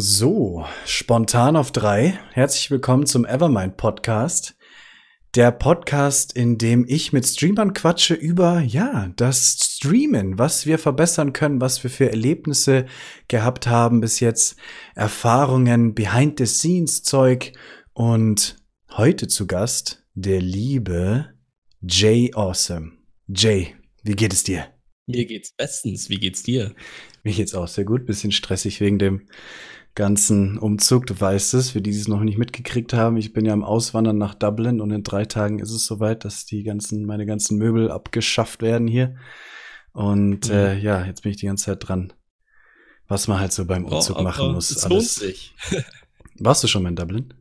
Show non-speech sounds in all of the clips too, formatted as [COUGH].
So, spontan auf drei. Herzlich willkommen zum Evermind Podcast. Der Podcast, in dem ich mit Streamern quatsche über, ja, das Streamen, was wir verbessern können, was wir für Erlebnisse gehabt haben bis jetzt, Erfahrungen, Behind-the-Scenes-Zeug und heute zu Gast der liebe Jay Awesome. Jay, wie geht es dir? Mir geht's bestens. Wie geht's dir? Mir geht's auch sehr gut. Bisschen stressig wegen dem ganzen Umzug. Du weißt es, für die, die es noch nicht mitgekriegt haben. Ich bin ja am Auswandern nach Dublin und in drei Tagen ist es soweit, dass die ganzen, meine ganzen Möbel abgeschafft werden hier. Und mhm. äh, ja, jetzt bin ich die ganze Zeit dran, was man halt so beim Umzug oh, machen muss. Es lohnt sich. [LAUGHS] Warst du schon mal in Dublin?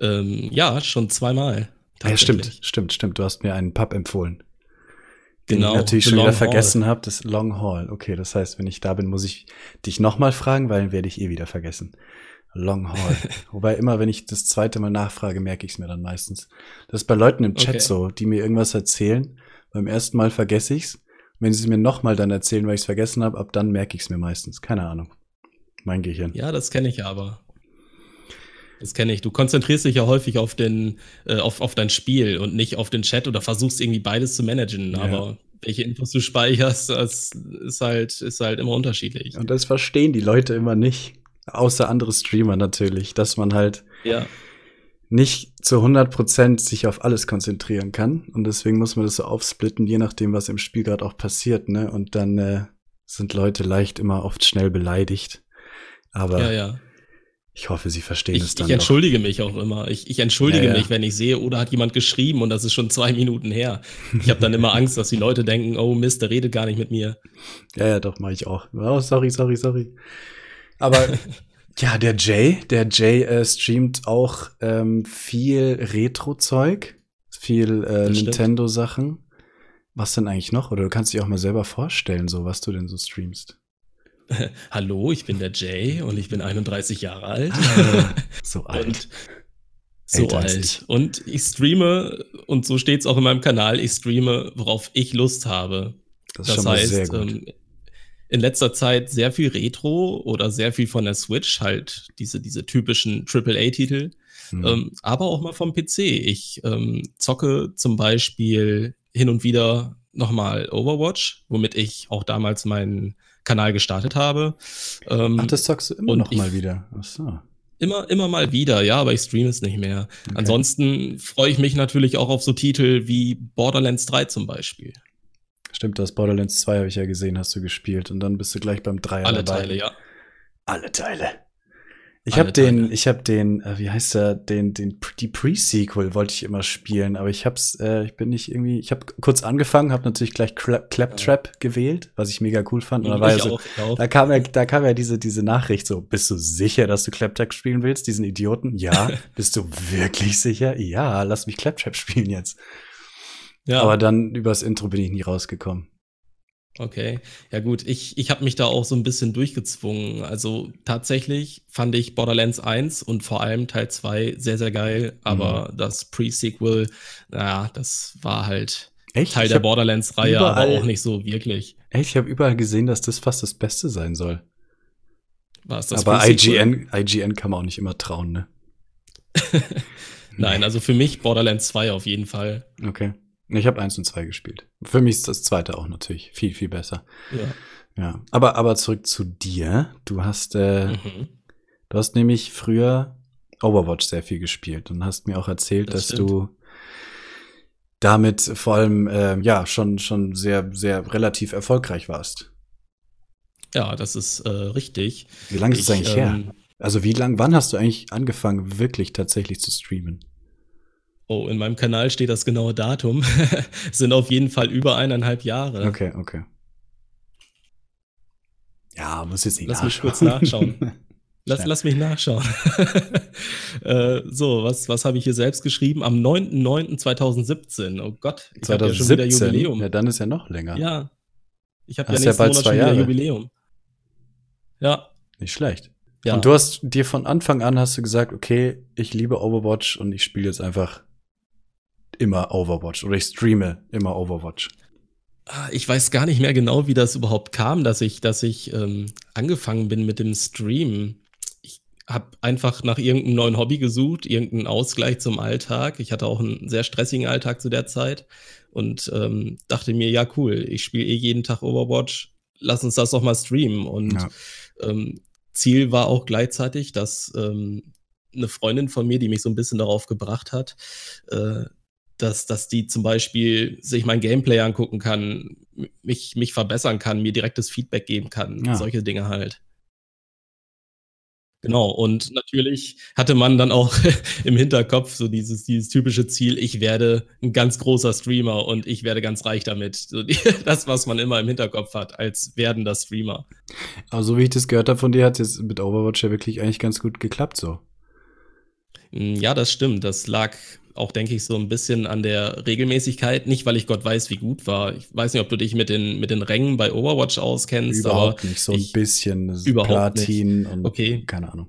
Ähm, ja, schon zweimal. Ja, stimmt, stimmt, stimmt. Du hast mir einen Pub empfohlen den genau, ich natürlich schon wieder vergessen habe, das Long Haul. Okay, das heißt, wenn ich da bin, muss ich dich nochmal fragen, weil dann werde ich eh wieder vergessen. Long Haul. [LAUGHS] Wobei immer, wenn ich das zweite Mal nachfrage, merke ich es mir dann meistens. Das ist bei Leuten im Chat okay. so, die mir irgendwas erzählen. Beim ersten Mal vergesse ich's. Wenn sie es mir nochmal dann erzählen, weil ich es vergessen habe, ab dann merke ich es mir meistens. Keine Ahnung. Mein Gehirn. Ja, das kenne ich aber. Das kenne ich. Du konzentrierst dich ja häufig auf, den, äh, auf, auf dein Spiel und nicht auf den Chat oder versuchst irgendwie beides zu managen. Ja. Aber welche Infos du speicherst, das ist halt, ist halt immer unterschiedlich. Und das verstehen die Leute immer nicht. Außer andere Streamer natürlich, dass man halt ja. nicht zu 100% sich auf alles konzentrieren kann. Und deswegen muss man das so aufsplitten, je nachdem, was im Spiel gerade auch passiert. Ne? Und dann äh, sind Leute leicht immer oft schnell beleidigt. Aber ja, ja. Ich hoffe, Sie verstehen ich, es dann. Ich entschuldige doch. mich auch immer. Ich, ich entschuldige ja, ja. mich, wenn ich sehe, oder hat jemand geschrieben und das ist schon zwei Minuten her. Ich habe dann immer Angst, dass die Leute denken, oh Mist, der redet gar nicht mit mir. Ja, ja, doch, mache ich auch. Oh, sorry, sorry, sorry. Aber [LAUGHS] ja, der Jay, der Jay äh, streamt auch ähm, viel Retro-Zeug, viel äh, Nintendo-Sachen. Was denn eigentlich noch? Oder du kannst dich auch mal selber vorstellen, so was du denn so streamst. [LAUGHS] Hallo, ich bin der Jay und ich bin 31 Jahre alt. so [LAUGHS] alt. so Älter alt. Und ich streame, und so steht es auch in meinem Kanal, ich streame, worauf ich Lust habe. Das, das heißt, ähm, in letzter Zeit sehr viel Retro oder sehr viel von der Switch, halt diese, diese typischen AAA-Titel, hm. ähm, aber auch mal vom PC. Ich ähm, zocke zum Beispiel hin und wieder nochmal Overwatch, womit ich auch damals meinen Kanal gestartet habe. Ähm, Ach, das sagst du immer noch mal wieder. Ach so. Immer, immer mal wieder, ja, aber ich streame es nicht mehr. Okay. Ansonsten freue ich mich natürlich auch auf so Titel wie Borderlands 3 zum Beispiel. Stimmt, das Borderlands 2 habe ich ja gesehen, hast du gespielt und dann bist du gleich beim 3 Alle dabei. Teile, ja. Alle Teile. Ich habe den, ich habe den, äh, wie heißt der, den, den, die Pre-Sequel wollte ich immer spielen, aber ich hab's, äh, ich bin nicht irgendwie, ich habe kurz angefangen, habe natürlich gleich Claptrap ja. gewählt, was ich mega cool fand. Und da, war ja so, da kam ja, da kam ja diese, diese Nachricht so, bist du sicher, dass du Claptrap spielen willst, diesen Idioten? Ja. [LAUGHS] bist du wirklich sicher? Ja, lass mich Claptrap spielen jetzt. Ja. Aber dann übers Intro bin ich nie rausgekommen. Okay, ja gut, ich, ich habe mich da auch so ein bisschen durchgezwungen. Also tatsächlich fand ich Borderlands 1 und vor allem Teil 2 sehr, sehr geil, aber mhm. das Pre-Sequel, naja, das war halt Echt? Teil ich der Borderlands-Reihe, aber auch nicht so wirklich. Echt? Ich habe überall gesehen, dass das fast das Beste sein soll. War es das aber IGN, IGN kann man auch nicht immer trauen, ne? [LAUGHS] Nein, also für mich Borderlands 2 auf jeden Fall. Okay. Ich habe eins und zwei gespielt. Für mich ist das zweite auch natürlich viel, viel besser. Ja. Ja. Aber, aber zurück zu dir. Du hast, äh, mhm. du hast nämlich früher Overwatch sehr viel gespielt und hast mir auch erzählt, das dass stimmt. du damit vor allem äh, ja schon schon sehr sehr relativ erfolgreich warst. Ja, das ist äh, richtig. Wie lange ist es eigentlich ähm, her? Also wie lang, wann hast du eigentlich angefangen, wirklich tatsächlich zu streamen? Oh, in meinem Kanal steht das genaue Datum. [LAUGHS] sind auf jeden Fall über eineinhalb Jahre. Okay, okay. Ja, muss jetzt nicht Lass nachschauen. mich kurz nachschauen. [LAUGHS] Lass, lass mich nachschauen. [LAUGHS] äh, so, was, was habe ich hier selbst geschrieben? Am 9.9.2017. Oh Gott, ich habe ja schon wieder Jubiläum. Ja, dann ist ja noch länger. Ja. Ich habe ja nächsten ja bald Monat zwei schon wieder Jahre. Jubiläum. Ja. Nicht schlecht. Ja. Und du hast dir von Anfang an hast du gesagt, okay, ich liebe Overwatch und ich spiele jetzt einfach immer Overwatch oder ich streame immer Overwatch. Ah, ich weiß gar nicht mehr genau, wie das überhaupt kam, dass ich, dass ich ähm, angefangen bin mit dem Stream. habe einfach nach irgendeinem neuen Hobby gesucht, irgendeinen Ausgleich zum Alltag. Ich hatte auch einen sehr stressigen Alltag zu der Zeit und ähm, dachte mir, ja cool, ich spiele eh jeden Tag Overwatch, lass uns das doch mal streamen. Und ja. ähm, Ziel war auch gleichzeitig, dass ähm, eine Freundin von mir, die mich so ein bisschen darauf gebracht hat, äh, dass, dass die zum Beispiel sich mein Gameplay angucken kann, mich, mich verbessern kann, mir direktes Feedback geben kann, ja. solche Dinge halt. Genau, und natürlich hatte man dann auch [LAUGHS] im Hinterkopf so dieses, dieses typische Ziel, ich werde ein ganz großer Streamer und ich werde ganz reich damit. So die, [LAUGHS] das, was man immer im Hinterkopf hat, als werdender Streamer. Aber so wie ich das gehört habe von dir, hat es mit Overwatch ja wirklich eigentlich ganz gut geklappt so. Hm, ja, das stimmt. Das lag auch, denke ich, so ein bisschen an der Regelmäßigkeit. Nicht, weil ich Gott weiß, wie gut war. Ich weiß nicht, ob du dich mit den, mit den Rängen bei Overwatch auskennst. Überhaupt nicht, so ein bisschen. Überhaupt Platin nicht. und okay. keine Ahnung.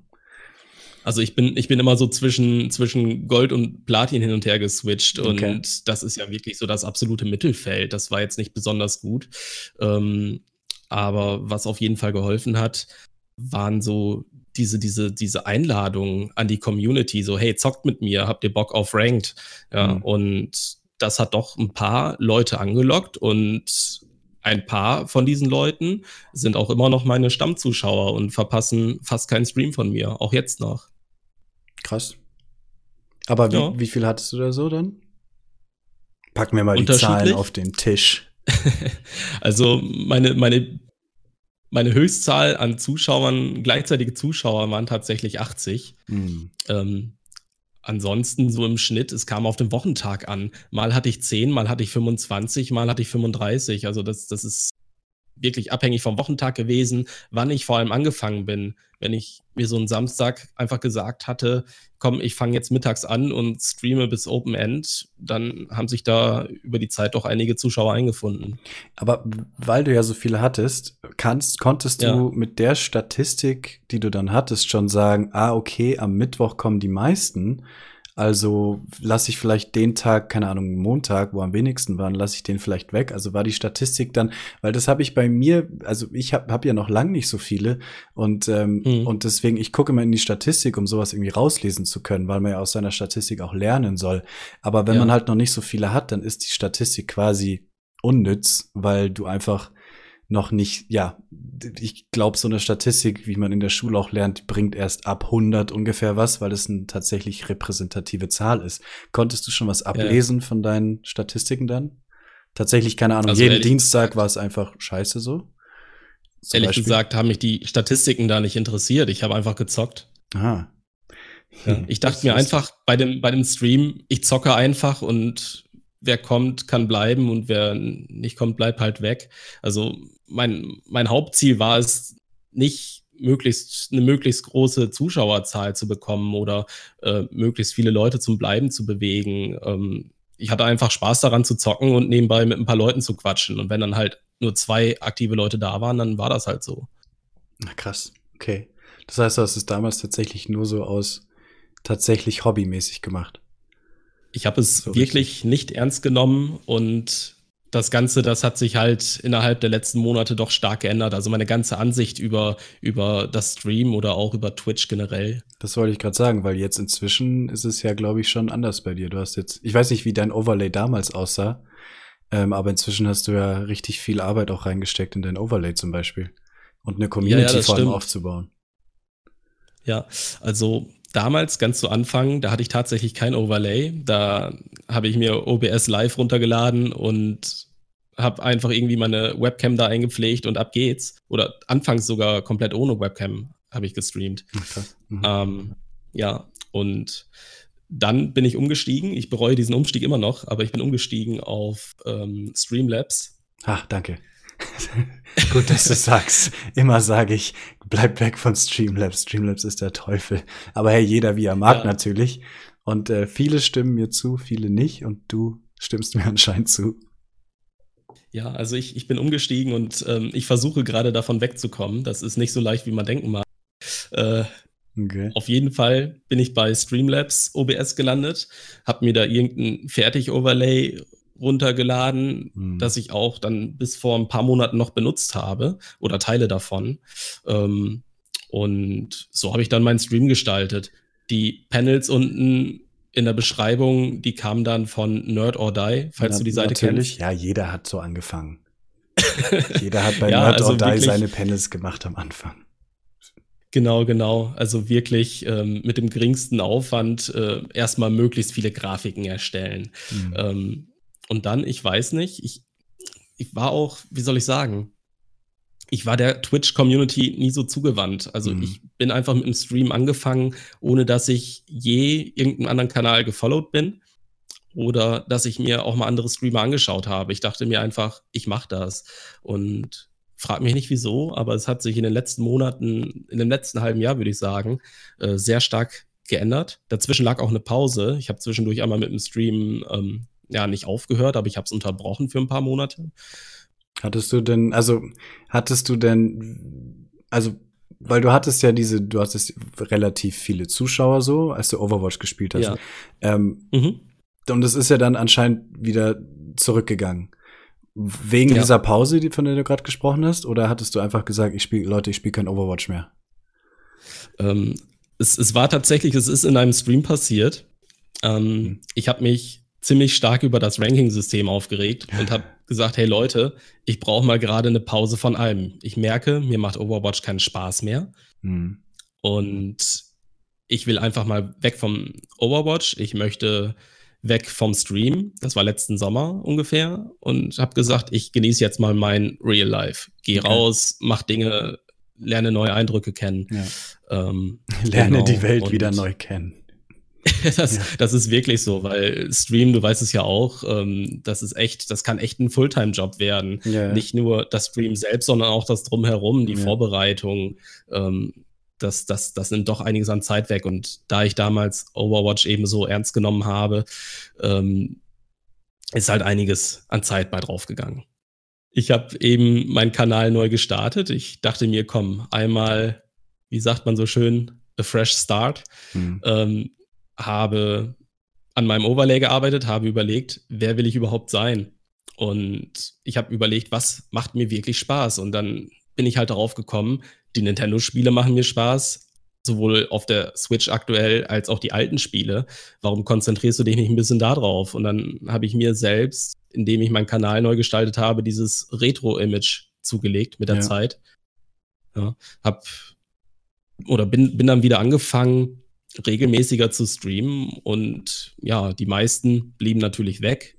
Also ich bin, ich bin immer so zwischen, zwischen Gold und Platin hin und her geswitcht okay. und das ist ja wirklich so das absolute Mittelfeld. Das war jetzt nicht besonders gut. Ähm, aber was auf jeden Fall geholfen hat, waren so diese, diese, diese Einladung an die Community, so, hey, zockt mit mir, habt ihr Bock auf Ranked? Ja, mhm. und das hat doch ein paar Leute angelockt und ein paar von diesen Leuten sind auch immer noch meine Stammzuschauer und verpassen fast keinen Stream von mir, auch jetzt noch. Krass. Aber wie, ja. wie viel hattest du da so dann? Packen wir mal die Zahlen auf den Tisch. [LAUGHS] also meine, meine meine Höchstzahl an Zuschauern, gleichzeitige Zuschauer waren tatsächlich 80. Mhm. Ähm, ansonsten so im Schnitt, es kam auf den Wochentag an. Mal hatte ich 10, mal hatte ich 25, mal hatte ich 35. Also das, das ist wirklich abhängig vom Wochentag gewesen, wann ich vor allem angefangen bin. Wenn ich mir so einen Samstag einfach gesagt hatte, komm, ich fange jetzt mittags an und streame bis Open End, dann haben sich da über die Zeit doch einige Zuschauer eingefunden. Aber weil du ja so viele hattest, kannst, konntest du ja. mit der Statistik, die du dann hattest, schon sagen, ah, okay, am Mittwoch kommen die meisten. Also lasse ich vielleicht den Tag, keine Ahnung, Montag, wo am wenigsten waren, lasse ich den vielleicht weg. Also war die Statistik dann, weil das habe ich bei mir, also ich habe hab ja noch lang nicht so viele und ähm, mhm. und deswegen ich gucke immer in die Statistik, um sowas irgendwie rauslesen zu können, weil man ja aus seiner Statistik auch lernen soll. Aber wenn ja. man halt noch nicht so viele hat, dann ist die Statistik quasi unnütz, weil du einfach noch nicht, ja, ich glaube, so eine Statistik, wie man in der Schule auch lernt, bringt erst ab 100 ungefähr was, weil es eine tatsächlich repräsentative Zahl ist. Konntest du schon was ablesen ja. von deinen Statistiken dann? Tatsächlich, keine Ahnung, also jeden Dienstag war es einfach scheiße so? Zum ehrlich Beispiel? gesagt haben mich die Statistiken da nicht interessiert. Ich habe einfach gezockt. Aha. Ja, ich dachte mir einfach bei dem, bei dem Stream, ich zocke einfach und wer kommt, kann bleiben und wer nicht kommt, bleibt halt weg. Also mein, mein Hauptziel war es nicht möglichst eine möglichst große Zuschauerzahl zu bekommen oder äh, möglichst viele Leute zum Bleiben zu bewegen. Ähm, ich hatte einfach Spaß daran zu zocken und nebenbei mit ein paar Leuten zu quatschen. Und wenn dann halt nur zwei aktive Leute da waren, dann war das halt so. Na krass, okay. Das heißt, du hast es damals tatsächlich nur so aus tatsächlich hobbymäßig gemacht. Ich habe es so wirklich richtig. nicht ernst genommen und das Ganze, das hat sich halt innerhalb der letzten Monate doch stark geändert. Also meine ganze Ansicht über, über das Stream oder auch über Twitch generell. Das wollte ich gerade sagen, weil jetzt inzwischen ist es ja, glaube ich, schon anders bei dir. Du hast jetzt, ich weiß nicht, wie dein Overlay damals aussah, ähm, aber inzwischen hast du ja richtig viel Arbeit auch reingesteckt in dein Overlay zum Beispiel. Und eine Community ja, ja, vor allem aufzubauen. Ja, also damals, ganz zu Anfang, da hatte ich tatsächlich kein Overlay. Da habe ich mir OBS Live runtergeladen und habe einfach irgendwie meine Webcam da eingepflegt und ab geht's. Oder anfangs sogar komplett ohne Webcam habe ich gestreamt. Mhm. Ähm, ja, und dann bin ich umgestiegen. Ich bereue diesen Umstieg immer noch, aber ich bin umgestiegen auf ähm, Streamlabs. Ach, danke. [LAUGHS] Gut, dass du sagst. Immer sage ich, bleib weg von Streamlabs. Streamlabs ist der Teufel. Aber hey, jeder wie er mag ja. natürlich. Und äh, viele stimmen mir zu, viele nicht. Und du stimmst mir anscheinend zu. Ja, also ich, ich bin umgestiegen und ähm, ich versuche gerade davon wegzukommen. Das ist nicht so leicht, wie man denken mag. Äh, okay. Auf jeden Fall bin ich bei Streamlabs OBS gelandet, habe mir da irgendein Fertig-Overlay runtergeladen, mhm. das ich auch dann bis vor ein paar Monaten noch benutzt habe oder Teile davon. Ähm, Und so habe ich dann meinen Stream gestaltet. Die Panels unten in der Beschreibung, die kamen dann von Nerd or Die, falls Na, du die Seite natürlich. kennst. Ja, jeder hat so angefangen. [LAUGHS] jeder hat bei ja, Nerd also or Die seine Panels gemacht am Anfang. Genau, genau. Also wirklich ähm, mit dem geringsten Aufwand äh, erstmal möglichst viele Grafiken erstellen. Mhm. Ähm, und dann, ich weiß nicht, ich, ich war auch, wie soll ich sagen, ich war der Twitch-Community nie so zugewandt. Also mhm. ich bin einfach mit dem Stream angefangen, ohne dass ich je irgendeinen anderen Kanal gefollowt bin oder dass ich mir auch mal andere Streamer angeschaut habe. Ich dachte mir einfach, ich mache das. Und frag mich nicht wieso, aber es hat sich in den letzten Monaten, in dem letzten halben Jahr, würde ich sagen, äh, sehr stark geändert. Dazwischen lag auch eine Pause. Ich habe zwischendurch einmal mit dem Stream ähm, ja nicht aufgehört, aber ich habe es unterbrochen für ein paar Monate. Hattest du denn, also hattest du denn, also weil du hattest ja diese, du hattest relativ viele Zuschauer so, als du Overwatch gespielt hast. Ja. Ähm, mhm. Und es ist ja dann anscheinend wieder zurückgegangen. Wegen ja. dieser Pause, die, von der du gerade gesprochen hast, oder hattest du einfach gesagt, ich spiele, Leute, ich spiele kein Overwatch mehr? Ähm, es, es war tatsächlich, es ist in einem Stream passiert. Ähm, mhm. Ich habe mich ziemlich stark über das Ranking-System aufgeregt und habe [LAUGHS] gesagt, hey Leute, ich brauche mal gerade eine Pause von allem. Ich merke, mir macht Overwatch keinen Spaß mehr. Mhm. Und ich will einfach mal weg vom Overwatch. Ich möchte weg vom Stream. Das war letzten Sommer ungefähr. Und habe gesagt, ich genieße jetzt mal mein Real Life. Geh okay. raus, mach Dinge, lerne neue Eindrücke kennen. Ja. Ähm, [LAUGHS] lerne genau. die Welt wieder neu kennen. [LAUGHS] das, ja. das ist wirklich so, weil Stream, du weißt es ja auch, ähm, das ist echt, das kann echt ein Fulltime-Job werden. Ja. Nicht nur das Stream selbst, sondern auch das Drumherum, die ja. Vorbereitung. Ähm, das, das, das nimmt doch einiges an Zeit weg. Und da ich damals Overwatch eben so ernst genommen habe, ähm, ist halt einiges an Zeit bei draufgegangen. Ich habe eben meinen Kanal neu gestartet. Ich dachte mir, komm, einmal, wie sagt man so schön, a fresh start. Mhm. Ähm, habe an meinem Overlay gearbeitet, habe überlegt, wer will ich überhaupt sein? Und ich habe überlegt, was macht mir wirklich Spaß? Und dann bin ich halt darauf gekommen, die Nintendo-Spiele machen mir Spaß, sowohl auf der Switch aktuell als auch die alten Spiele. Warum konzentrierst du dich nicht ein bisschen darauf? Und dann habe ich mir selbst, indem ich meinen Kanal neu gestaltet habe, dieses Retro-Image zugelegt mit der ja. Zeit. Ja, hab oder bin, bin dann wieder angefangen, regelmäßiger zu streamen und ja, die meisten blieben natürlich weg.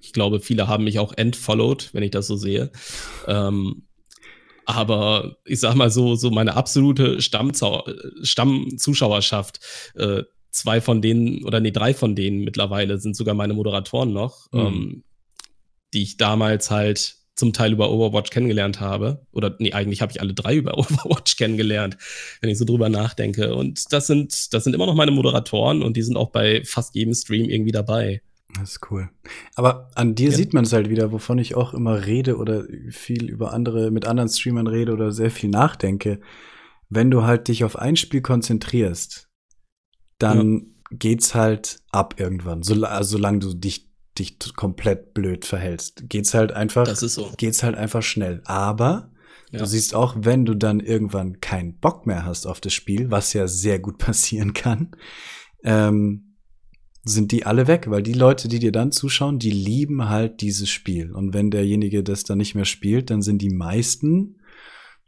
Ich glaube, viele haben mich auch entfollowed, wenn ich das so sehe. Ähm, aber ich sag mal so, so meine absolute Stammzuschauerschaft, äh, zwei von denen oder nee, drei von denen mittlerweile sind sogar meine Moderatoren noch, mhm. ähm, die ich damals halt zum Teil über Overwatch kennengelernt habe. Oder nee, eigentlich habe ich alle drei [LAUGHS] über Overwatch kennengelernt, wenn ich so drüber nachdenke. Und das sind, das sind immer noch meine Moderatoren und die sind auch bei fast jedem Stream irgendwie dabei. Das ist cool. Aber an dir ja. sieht man es halt wieder, wovon ich auch immer rede oder viel über andere, mit anderen Streamern rede oder sehr viel nachdenke. Wenn du halt dich auf ein Spiel konzentrierst, dann ja. geht's halt ab irgendwann, so, also, solange du dich dich komplett blöd verhältst. Geht's halt einfach, das ist so. geht's halt einfach schnell. Aber ja. du siehst auch, wenn du dann irgendwann keinen Bock mehr hast auf das Spiel, was ja sehr gut [LAUGHS] passieren kann, ähm, sind die alle weg, weil die Leute, die dir dann zuschauen, die lieben halt dieses Spiel. Und wenn derjenige das dann nicht mehr spielt, dann sind die meisten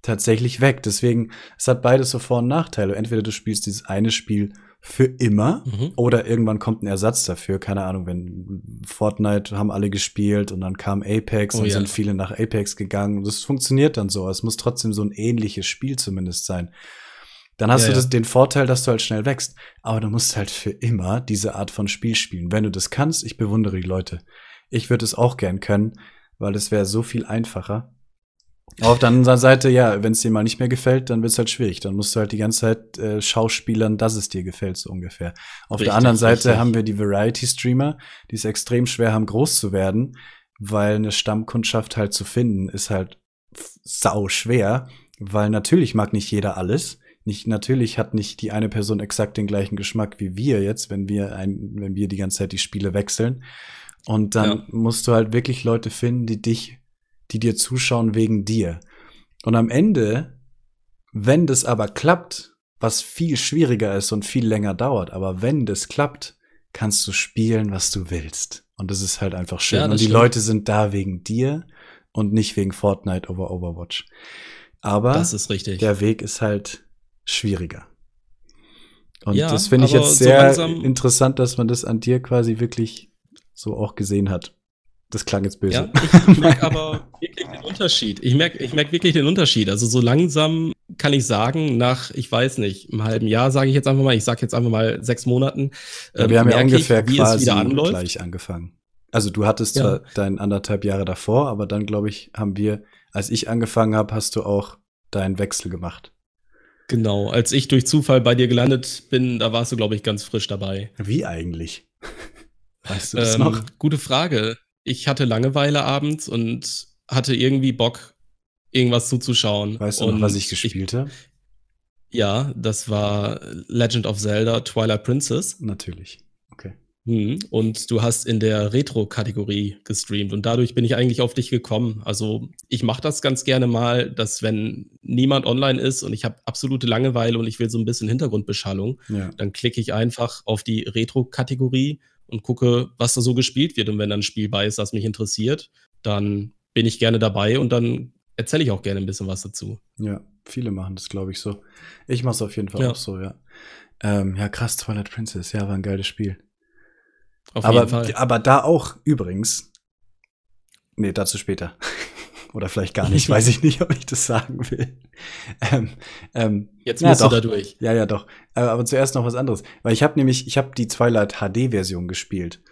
tatsächlich weg. Deswegen, es hat beides so Vor- und Nachteile. Entweder du spielst dieses eine Spiel für immer mhm. oder irgendwann kommt ein Ersatz dafür. Keine Ahnung, wenn Fortnite haben alle gespielt und dann kam Apex oh, und ja. sind viele nach Apex gegangen. Das funktioniert dann so. Es muss trotzdem so ein ähnliches Spiel zumindest sein. Dann hast ja, du das, ja. den Vorteil, dass du halt schnell wächst. Aber du musst halt für immer diese Art von Spiel spielen. Wenn du das kannst, ich bewundere die Leute. Ich würde es auch gern können, weil es wäre so viel einfacher. Auf der anderen Seite, ja, wenn es dir mal nicht mehr gefällt, dann wird es halt schwierig. Dann musst du halt die ganze Zeit äh, schauspielern, dass es dir gefällt, so ungefähr. Auf richtig, der anderen Seite richtig. haben wir die Variety-Streamer, die es extrem schwer haben, groß zu werden, weil eine Stammkundschaft halt zu finden, ist halt sau schwer, weil natürlich mag nicht jeder alles. Nicht, natürlich hat nicht die eine Person exakt den gleichen Geschmack wie wir jetzt, wenn wir ein, wenn wir die ganze Zeit die Spiele wechseln. Und dann ja. musst du halt wirklich Leute finden, die dich die dir zuschauen wegen dir. Und am Ende Wenn das aber klappt, was viel schwieriger ist und viel länger dauert, aber wenn das klappt, kannst du spielen, was du willst. Und das ist halt einfach schön. Ja, und die stimmt. Leute sind da wegen dir und nicht wegen Fortnite over Overwatch. Aber das ist richtig. der Weg ist halt schwieriger. Und ja, das finde ich jetzt sehr so interessant, dass man das an dir quasi wirklich so auch gesehen hat. Das klang jetzt böse. Ja, [LAUGHS] ich merke aber wirklich den Unterschied. Ich merke ich merk wirklich den Unterschied. Also so langsam kann ich sagen, nach, ich weiß nicht, einem halben Jahr, sage ich jetzt einfach mal, ich sage jetzt einfach mal sechs Monaten. Ja, wir haben ja ungefähr ich, quasi gleich angefangen. Also du hattest ja. zwar dein anderthalb Jahre davor, aber dann, glaube ich, haben wir, als ich angefangen habe, hast du auch deinen Wechsel gemacht. Genau, als ich durch Zufall bei dir gelandet bin, da warst du, glaube ich, ganz frisch dabei. Wie eigentlich? [LAUGHS] Weißt du das ähm, noch? Gute Frage. Ich hatte Langeweile abends und hatte irgendwie Bock, irgendwas zuzuschauen. Weißt du noch, was ich gespielt habe? Ja, das war Legend of Zelda Twilight Princess. Natürlich. Mhm. Und du hast in der Retro-Kategorie gestreamt und dadurch bin ich eigentlich auf dich gekommen. Also ich mache das ganz gerne mal, dass wenn niemand online ist und ich habe absolute Langeweile und ich will so ein bisschen Hintergrundbeschallung, ja. dann klicke ich einfach auf die Retro-Kategorie und gucke, was da so gespielt wird. Und wenn dann ein Spiel bei ist, das mich interessiert, dann bin ich gerne dabei und dann erzähle ich auch gerne ein bisschen was dazu. Ja, viele machen das, glaube ich, so. Ich mache es auf jeden Fall ja. auch so, ja. Ähm, ja, krass, Twilight Princess, ja, war ein geiles Spiel. Auf aber, jeden Fall. aber da auch übrigens. Nee, dazu später. Oder vielleicht gar [LAUGHS] nicht, weiß ich nicht, ob ich das sagen will. Ähm, ähm, Jetzt musst ja, du da durch. Ja, ja, doch. Aber, aber zuerst noch was anderes. Weil ich habe nämlich, ich habe die Twilight HD-Version gespielt.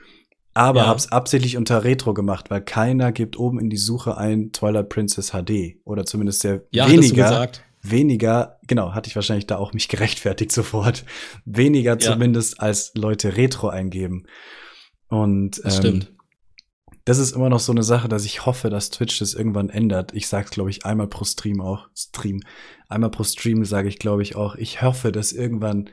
Aber ja. hab's absichtlich unter Retro gemacht, weil keiner gibt oben in die Suche ein Twilight Princess HD. Oder zumindest sehr ja, weniger. Weniger, genau, hatte ich wahrscheinlich da auch mich [LAUGHS] gerechtfertigt sofort. Weniger ja. zumindest als Leute Retro eingeben. Und das ähm, stimmt. Das ist immer noch so eine Sache, dass ich hoffe, dass Twitch das irgendwann ändert. Ich sage glaube ich, einmal pro Stream auch. Stream. Einmal pro Stream sage ich, glaube ich, auch. Ich hoffe, dass irgendwann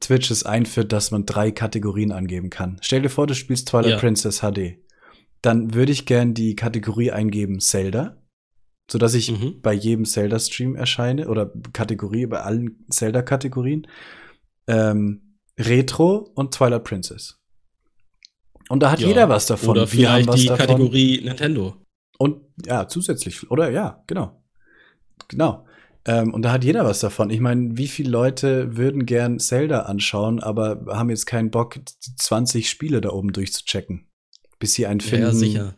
Twitch es einführt, dass man drei Kategorien angeben kann. Stell dir vor, du spielst Twilight ja. Princess HD. Dann würde ich gern die Kategorie eingeben Zelda, so dass ich mhm. bei jedem Zelda-Stream erscheine oder Kategorie bei allen Zelda-Kategorien. Ähm, Retro und Twilight Princess. Und da hat ja, jeder was davon. Oder Wir vielleicht die davon. Kategorie Nintendo. Und ja, zusätzlich. Oder ja, genau. Genau. Ähm, und da hat jeder was davon. Ich meine, wie viele Leute würden gern Zelda anschauen, aber haben jetzt keinen Bock, 20 Spiele da oben durchzuchecken, bis sie einen finden, ja, sicher.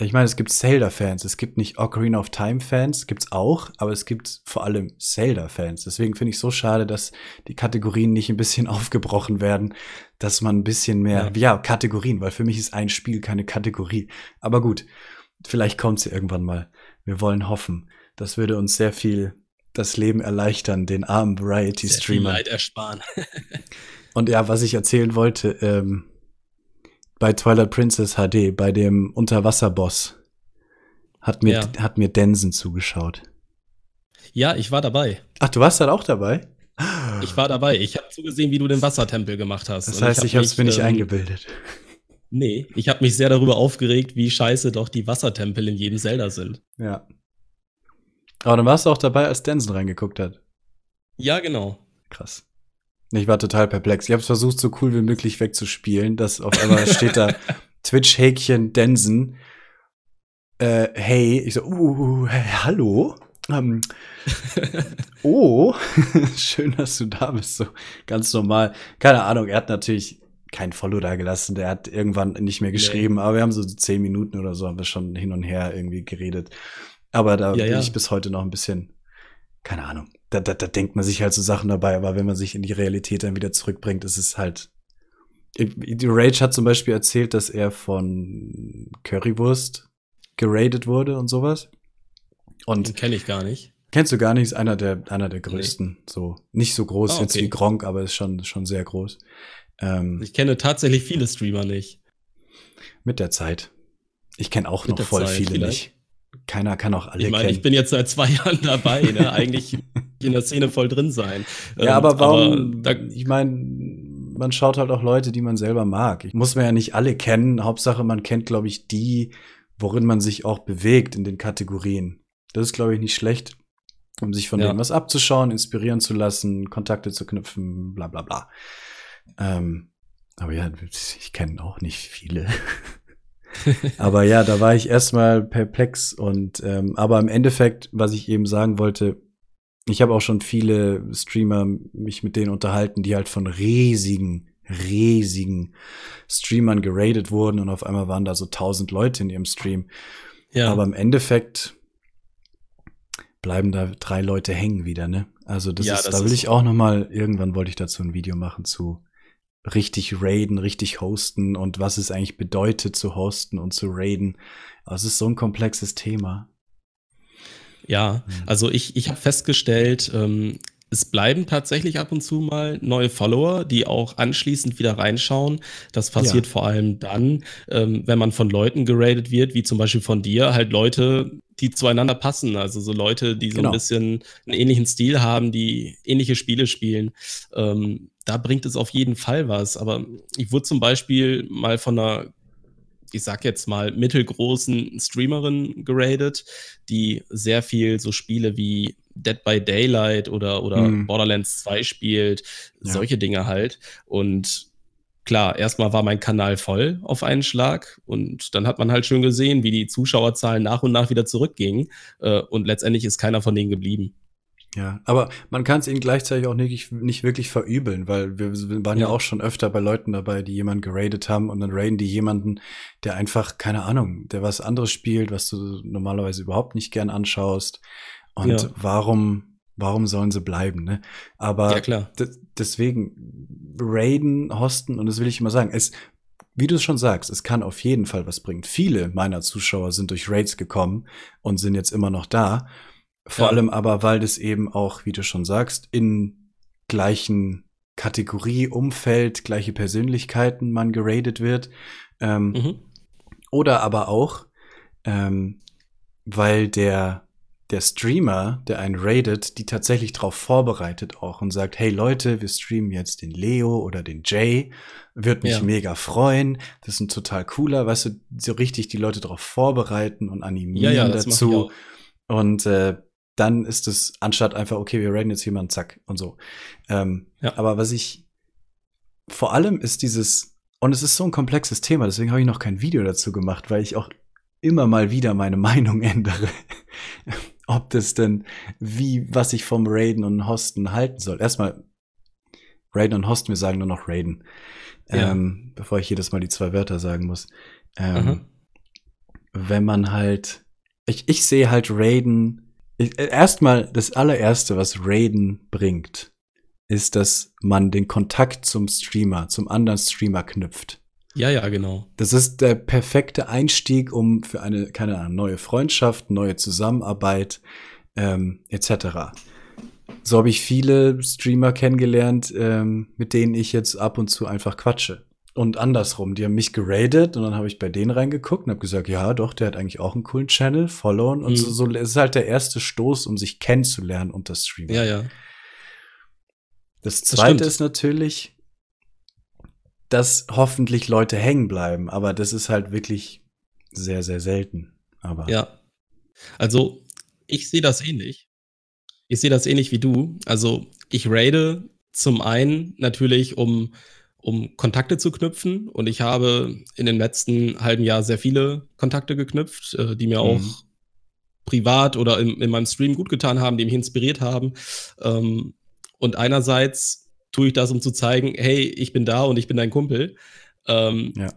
Ich meine, es gibt Zelda-Fans, es gibt nicht Ocarina of Time-Fans, gibt's auch, aber es gibt vor allem Zelda-Fans. Deswegen finde ich so schade, dass die Kategorien nicht ein bisschen [LAUGHS] aufgebrochen werden, dass man ein bisschen mehr, ja. ja, Kategorien, weil für mich ist ein Spiel keine Kategorie. Aber gut, vielleicht kommt sie irgendwann mal. Wir wollen hoffen. Das würde uns sehr viel das Leben erleichtern, den armen Variety-Streamer. Leid ersparen. [LAUGHS] Und ja, was ich erzählen wollte, ähm, bei Twilight Princess HD, bei dem Unterwasserboss, hat mir, ja. hat mir Densen zugeschaut. Ja, ich war dabei. Ach, du warst dann auch dabei? Ich war dabei. Ich habe zugesehen, wie du den Wassertempel gemacht hast. Das heißt, ich habe es mir nicht ähm, eingebildet. Nee, ich habe mich sehr darüber aufgeregt, wie scheiße doch die Wassertempel in jedem Zelda sind. Ja. Aber dann warst du auch dabei, als Densen reingeguckt hat. Ja, genau. Krass. Ich war total perplex. Ich habe es versucht, so cool wie möglich wegzuspielen, dass auf einmal steht da [LAUGHS] Twitch-Häkchen Densen. Äh, hey, ich so, uh, hey, hallo. Ähm, [LAUGHS] oh, [LAUGHS] schön, dass du da bist. So ganz normal. Keine Ahnung, er hat natürlich kein Follow da gelassen. Der hat irgendwann nicht mehr geschrieben, nee. aber wir haben so zehn Minuten oder so haben wir schon hin und her irgendwie geredet. Aber da ja, bin ja. ich bis heute noch ein bisschen, keine Ahnung, da, da, da denkt man sich halt so Sachen dabei, aber wenn man sich in die Realität dann wieder zurückbringt, ist es halt. Die Rage hat zum Beispiel erzählt, dass er von Currywurst geradet wurde und sowas. Und kenne ich gar nicht. Kennst du gar nicht, ist einer der, einer der größten. Nee. So, nicht so groß oh, okay. jetzt wie Gronk, aber ist schon, schon sehr groß. Ähm, ich kenne tatsächlich viele Streamer nicht. Mit der Zeit. Ich kenne auch mit noch voll Zeit, viele vielleicht. nicht. Keiner kann auch alle ich meine, Ich bin jetzt seit zwei [LAUGHS] Jahren dabei, ne? Eigentlich [LAUGHS] in der Szene voll drin sein. Ja, ähm, aber warum? Aber ich meine, man schaut halt auch Leute, die man selber mag. Ich muss man ja nicht alle kennen. Hauptsache, man kennt, glaube ich, die, worin man sich auch bewegt in den Kategorien. Das ist, glaube ich, nicht schlecht. um sich von ja. dem was abzuschauen, inspirieren zu lassen, Kontakte zu knüpfen, bla bla bla. Ähm, aber ja, ich kenne auch nicht viele. [LAUGHS] [LAUGHS] aber ja, da war ich erstmal perplex und ähm, aber im Endeffekt, was ich eben sagen wollte, ich habe auch schon viele Streamer mich mit denen unterhalten, die halt von riesigen, riesigen Streamern geradet wurden und auf einmal waren da so tausend Leute in ihrem Stream. Ja. Aber im Endeffekt bleiben da drei Leute hängen wieder, ne? Also das ja, ist, das da will ich auch noch mal irgendwann wollte ich dazu ein Video machen zu richtig raiden, richtig hosten und was es eigentlich bedeutet zu hosten und zu raiden. Aber es ist so ein komplexes Thema. Ja, mhm. also ich, ich habe festgestellt, ähm, es bleiben tatsächlich ab und zu mal neue Follower, die auch anschließend wieder reinschauen. Das passiert ja. vor allem dann, ähm, wenn man von Leuten geradet wird, wie zum Beispiel von dir, halt Leute, die zueinander passen. Also so Leute, die so genau. ein bisschen einen ähnlichen Stil haben, die ähnliche Spiele spielen. Ähm, da bringt es auf jeden Fall was. Aber ich wurde zum Beispiel mal von einer ich sag jetzt mal, mittelgroßen Streamerin geradet, die sehr viel so Spiele wie Dead by Daylight oder, oder mhm. Borderlands 2 spielt, ja. solche Dinge halt. Und klar, erstmal war mein Kanal voll auf einen Schlag und dann hat man halt schön gesehen, wie die Zuschauerzahlen nach und nach wieder zurückgingen äh, und letztendlich ist keiner von denen geblieben. Ja, aber man kann es ihnen gleichzeitig auch nicht, nicht wirklich verübeln, weil wir, waren ja. ja. auch schon öfter bei Leuten dabei, die jemanden geradet haben und dann raiden die jemanden, der einfach, keine Ahnung, der was anderes spielt, was du normalerweise überhaupt nicht gern anschaust. Und ja. warum, warum sollen sie bleiben, ne? Aber ja, klar. deswegen raiden, hosten, und das will ich immer sagen, es, wie du es schon sagst, es kann auf jeden Fall was bringen. Viele meiner Zuschauer sind durch Raids gekommen und sind jetzt immer noch da. Vor ja. allem aber, weil das eben auch, wie du schon sagst, in gleichen Kategorie, Umfeld, gleiche Persönlichkeiten man geradet wird. Ähm, mhm. Oder aber auch, ähm, weil der der Streamer, der einen raidet, die tatsächlich darauf vorbereitet auch und sagt, hey Leute, wir streamen jetzt den Leo oder den Jay, wird mich ja. mega freuen, das ist ein total cooler, weißt du, so richtig die Leute darauf vorbereiten und animieren ja, ja, dazu. Und äh, dann ist es anstatt einfach, okay, wir raiden jetzt jemanden, zack und so. Ähm. Aber was ich vor allem ist dieses, und es ist so ein komplexes Thema, deswegen habe ich noch kein Video dazu gemacht, weil ich auch immer mal wieder meine [LAUGHS] Meinung ändere ob das denn, wie, was ich vom Raiden und Hosten halten soll. Erstmal, Raiden und Hosten, wir sagen nur noch Raiden. Ja. Ähm, bevor ich jedes Mal die zwei Wörter sagen muss. Ähm, mhm. Wenn man halt, ich, ich sehe halt Raiden, äh, erstmal das allererste, was Raiden bringt, ist, dass man den Kontakt zum Streamer, zum anderen Streamer knüpft. Ja, ja, genau. Das ist der perfekte Einstieg, um für eine, keine Ahnung, neue Freundschaft, neue Zusammenarbeit ähm, etc. So habe ich viele Streamer kennengelernt, ähm, mit denen ich jetzt ab und zu einfach quatsche. Und andersrum, die haben mich geradet und dann habe ich bei denen reingeguckt und habe gesagt, ja, doch, der hat eigentlich auch einen coolen Channel, followen und mhm. so, so. Es ist halt der erste Stoß, um sich kennenzulernen unter Streamer. Ja, ja. Das zweite das ist natürlich, dass hoffentlich Leute hängen bleiben. Aber das ist halt wirklich sehr, sehr selten. Aber ja. Also, ich sehe das ähnlich. Ich sehe das ähnlich wie du. Also, ich raide zum einen natürlich, um, um Kontakte zu knüpfen. Und ich habe in dem letzten halben Jahr sehr viele Kontakte geknüpft, äh, die mir mhm. auch privat oder in, in meinem Stream gut getan haben, die mich inspiriert haben. Ähm, und einerseits tue ich das, um zu zeigen, hey, ich bin da und ich bin dein Kumpel. Ähm, ja.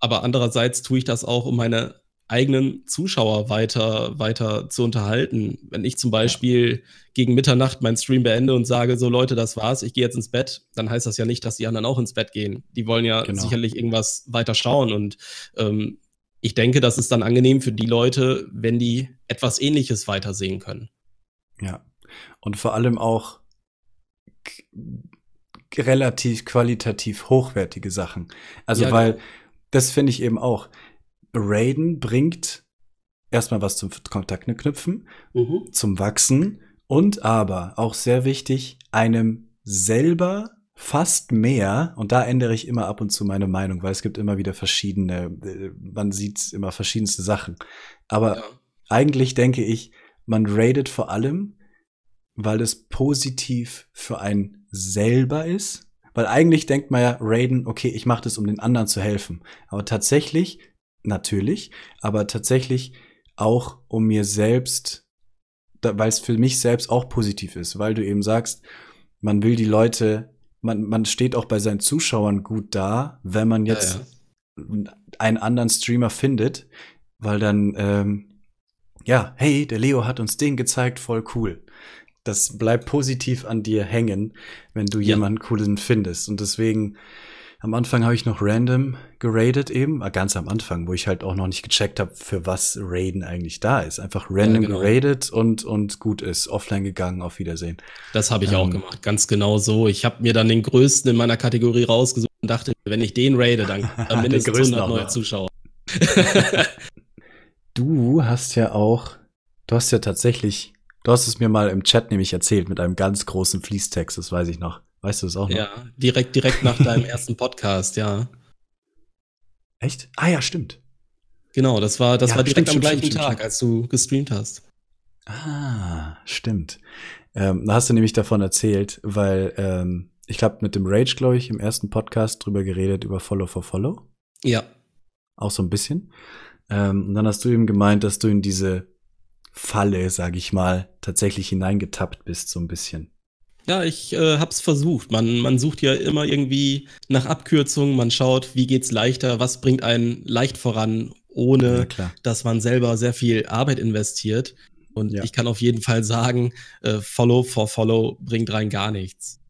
Aber andererseits tue ich das auch, um meine eigenen Zuschauer weiter, weiter zu unterhalten. Wenn ich zum Beispiel ja. gegen Mitternacht meinen Stream beende und sage, so Leute, das war's, ich gehe jetzt ins Bett, dann heißt das ja nicht, dass die anderen auch ins Bett gehen. Die wollen ja genau. sicherlich irgendwas weiter schauen und ähm, ich denke, das ist dann angenehm für die Leute, wenn die etwas Ähnliches weitersehen können. Ja. Und vor allem auch relativ qualitativ hochwertige Sachen. Also, ja, weil das finde ich eben auch. Raiden bringt erstmal was zum Kontakte knüpfen, mhm. zum Wachsen und aber auch sehr wichtig, einem selber fast mehr, und da ändere ich immer ab und zu meine Meinung, weil es gibt immer wieder verschiedene, äh, man sieht immer verschiedenste Sachen. Aber ja. eigentlich denke ich, man raidet vor allem weil es positiv für einen selber ist. Weil eigentlich denkt man ja, Raiden, okay, ich mache das, um den anderen zu helfen. Aber tatsächlich, natürlich, aber tatsächlich auch, um mir selbst, weil es für mich selbst auch positiv ist, weil du eben sagst, man will die Leute, man, man steht auch bei seinen Zuschauern gut da, wenn man jetzt ja, ja. einen anderen Streamer findet, weil dann, ähm, ja, hey, der Leo hat uns den gezeigt, voll cool. Das bleibt positiv an dir hängen, wenn du ja. jemanden coolen findest. Und deswegen, am Anfang habe ich noch random geradet eben, äh, ganz am Anfang, wo ich halt auch noch nicht gecheckt habe, für was Raiden eigentlich da ist. Einfach random ja, genau. geradet und, und gut ist, offline gegangen, auf Wiedersehen. Das habe ich ähm, auch gemacht, ganz genau so. Ich habe mir dann den größten in meiner Kategorie rausgesucht und dachte, wenn ich den raide, dann, [LAUGHS] dann mindestens 100 neue Zuschauer. [LAUGHS] [LAUGHS] du hast ja auch, du hast ja tatsächlich, du hast es mir mal im Chat nämlich erzählt mit einem ganz großen Fließtext, das weiß ich noch. Weißt du es auch noch? Ja, direkt, direkt nach deinem ersten Podcast, ja. Echt? Ah ja, stimmt. Genau, das war, das ja, war direkt stimmt, am gleichen stimmt, Tag, als du gestreamt hast. Ah, stimmt. Ähm, da hast du nämlich davon erzählt, weil ähm, ich glaube, mit dem Rage, glaube ich, im ersten Podcast drüber geredet, über Follow for Follow. Ja. Auch so ein bisschen. Ähm, und dann hast du eben gemeint, dass du in diese Falle, sag ich mal, tatsächlich hineingetappt bist, so ein bisschen. Ja, ich äh, hab's versucht. Man, man sucht ja immer irgendwie nach Abkürzungen, man schaut, wie geht's leichter, was bringt einen leicht voran, ohne ja, dass man selber sehr viel Arbeit investiert. Und ja. ich kann auf jeden Fall sagen, äh, Follow for Follow bringt rein gar nichts.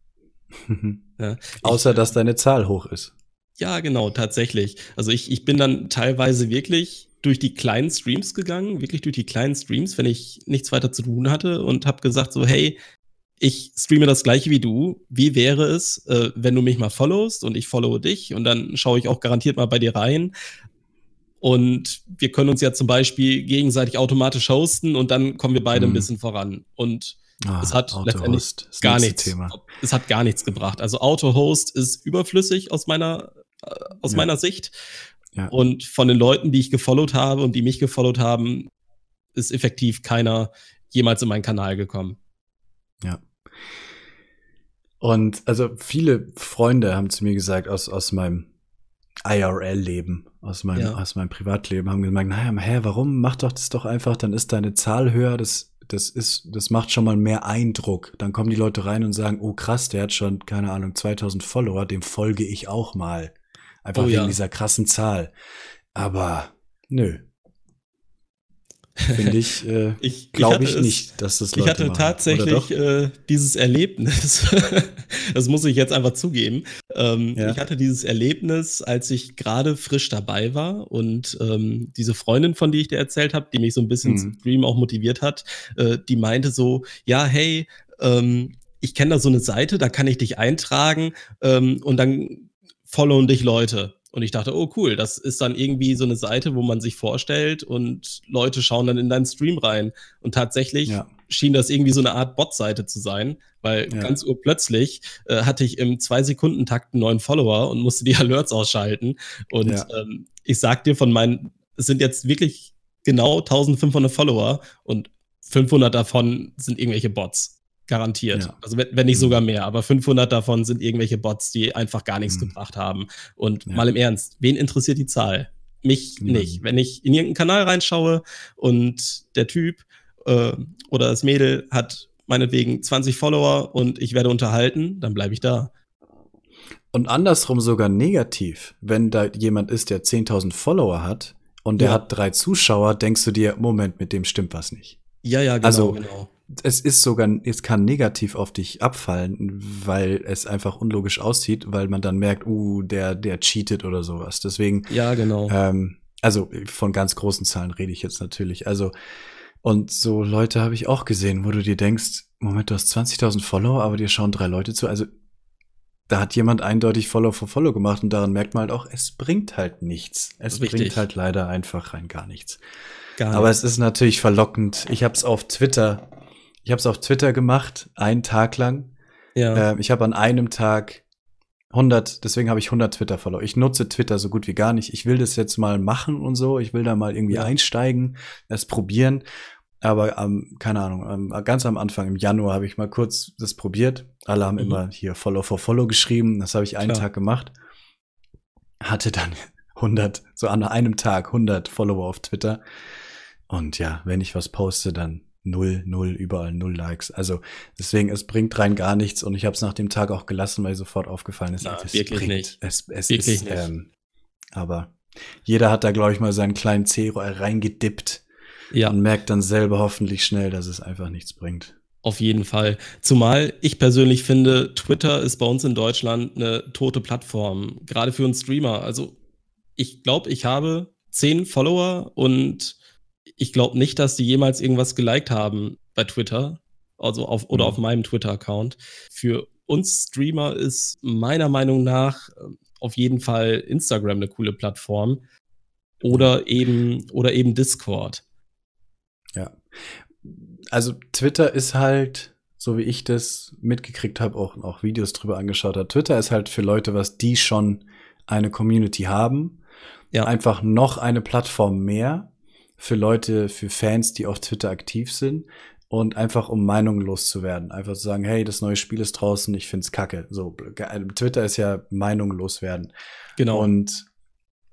[LAUGHS] ja, Außer, dass deine Zahl hoch ist. Ja, genau, tatsächlich. Also ich, ich bin dann teilweise wirklich durch die kleinen Streams gegangen, wirklich durch die kleinen Streams, wenn ich nichts weiter zu tun hatte und habe gesagt so, hey, ich streame das gleiche wie du. Wie wäre es, äh, wenn du mich mal followst und ich followe dich und dann schaue ich auch garantiert mal bei dir rein. Und wir können uns ja zum Beispiel gegenseitig automatisch hosten und dann kommen wir beide hm. ein bisschen voran. Und Ah, es hat letztendlich gar nichts. Thema. Es hat gar nichts gebracht. Also Auto-Host ist überflüssig aus meiner äh, aus ja. meiner Sicht. Ja. Und von den Leuten, die ich gefollowt habe und die mich gefollowt haben, ist effektiv keiner jemals in meinen Kanal gekommen. Ja. Und also viele Freunde haben zu mir gesagt, aus, aus meinem IRL-Leben, aus meinem, ja. aus meinem Privatleben, haben gesagt, naja, hä, warum? Mach doch das doch einfach, dann ist deine Zahl höher, das, das ist, das macht schon mal mehr Eindruck. Dann kommen die Leute rein und sagen, oh krass, der hat schon, keine Ahnung, 2000 Follower, dem folge ich auch mal. Einfach oh, wegen ja. dieser krassen Zahl. Aber nö. Finde ich, [LAUGHS] äh, ich glaube ich, ich nicht, dass das Leute Ich hatte machen. tatsächlich äh, dieses Erlebnis, [LAUGHS] das muss ich jetzt einfach zugeben. Ähm, ja. Ich hatte dieses Erlebnis, als ich gerade frisch dabei war und ähm, diese Freundin, von die ich dir erzählt habe, die mich so ein bisschen mhm. zum Stream auch motiviert hat, äh, die meinte so, ja, hey, ähm, ich kenne da so eine Seite, da kann ich dich eintragen ähm, und dann followen dich Leute. Und ich dachte, oh cool, das ist dann irgendwie so eine Seite, wo man sich vorstellt und Leute schauen dann in deinen Stream rein. Und tatsächlich ja. schien das irgendwie so eine Art Bot-Seite zu sein, weil ja. ganz urplötzlich äh, hatte ich im Zwei-Sekunden-Takt einen neuen Follower und musste die [LAUGHS] Alerts ausschalten. Und ja. ähm, ich sag dir von meinen, es sind jetzt wirklich genau 1500 Follower und 500 davon sind irgendwelche Bots. Garantiert. Ja. Also wenn, nicht mhm. sogar mehr. Aber 500 davon sind irgendwelche Bots, die einfach gar nichts mhm. gebracht haben. Und ja. mal im Ernst, wen interessiert die Zahl? Mich mhm. nicht. Wenn ich in irgendeinen Kanal reinschaue und der Typ äh, oder das Mädel hat meinetwegen 20 Follower und ich werde unterhalten, dann bleibe ich da. Und andersrum sogar negativ, wenn da jemand ist, der 10.000 Follower hat und der ja. hat drei Zuschauer, denkst du dir, Moment, mit dem stimmt was nicht. Ja, ja, genau, also, genau es ist sogar, es kann negativ auf dich abfallen, weil es einfach unlogisch aussieht, weil man dann merkt, uh, der, der cheatet oder sowas. Deswegen. Ja, genau. Ähm, also von ganz großen Zahlen rede ich jetzt natürlich. Also, und so Leute habe ich auch gesehen, wo du dir denkst, Moment, du hast 20.000 Follower, aber dir schauen drei Leute zu. Also, da hat jemand eindeutig Follow for Follow gemacht und daran merkt man halt auch, es bringt halt nichts. Es Richtig. bringt halt leider einfach rein gar nichts. Gar aber es ist natürlich verlockend. Ich habe es auf Twitter ich habe es auf Twitter gemacht, einen Tag lang. Ja. Äh, ich habe an einem Tag 100, deswegen habe ich 100 Twitter-Follower. Ich nutze Twitter so gut wie gar nicht. Ich will das jetzt mal machen und so. Ich will da mal irgendwie ja. einsteigen, es probieren. Aber ähm, keine Ahnung, ähm, ganz am Anfang im Januar habe ich mal kurz das probiert. Alle haben mhm. immer hier Follow for Follow geschrieben. Das habe ich einen Klar. Tag gemacht. Hatte dann [LAUGHS] 100, so an einem Tag 100 Follower auf Twitter. Und ja, wenn ich was poste, dann null, null, überall null Likes. Also deswegen, es bringt rein gar nichts. Und ich habe es nach dem Tag auch gelassen, weil sofort aufgefallen ist, Na, es wirklich bringt, nicht. Es, es wirklich ist, nicht. Ähm, aber jeder hat da, glaube ich, mal seinen kleinen Zero reingedippt ja. und merkt dann selber hoffentlich schnell, dass es einfach nichts bringt. Auf jeden Fall. Zumal ich persönlich finde, Twitter ist bei uns in Deutschland eine tote Plattform, gerade für einen Streamer. Also ich glaube, ich habe zehn Follower und ich glaube nicht, dass die jemals irgendwas geliked haben bei Twitter, also auf oder mhm. auf meinem Twitter-Account. Für uns Streamer ist meiner Meinung nach äh, auf jeden Fall Instagram eine coole Plattform oder eben oder eben Discord. Ja. Also Twitter ist halt, so wie ich das mitgekriegt habe, auch, auch Videos drüber angeschaut habe. Twitter ist halt für Leute, was die schon eine Community haben. Ja. Einfach noch eine Plattform mehr für Leute, für Fans, die auf Twitter aktiv sind und einfach um Meinungen loszuwerden. Einfach zu sagen, hey, das neue Spiel ist draußen, ich find's kacke. So, Twitter ist ja Meinungen loswerden. Genau. Und